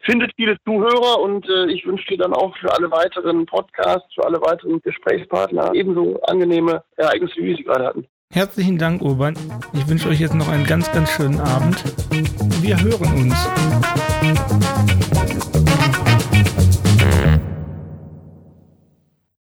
findet viele Zuhörer und äh, ich wünsche dir dann auch für alle weiteren Podcasts, für alle weiteren Gesprächspartner ebenso angenehme Ereignisse, wie wir sie gerade hatten. Herzlichen Dank, Urban. Ich wünsche euch jetzt noch einen ganz, ganz schönen Abend. Wir hören uns.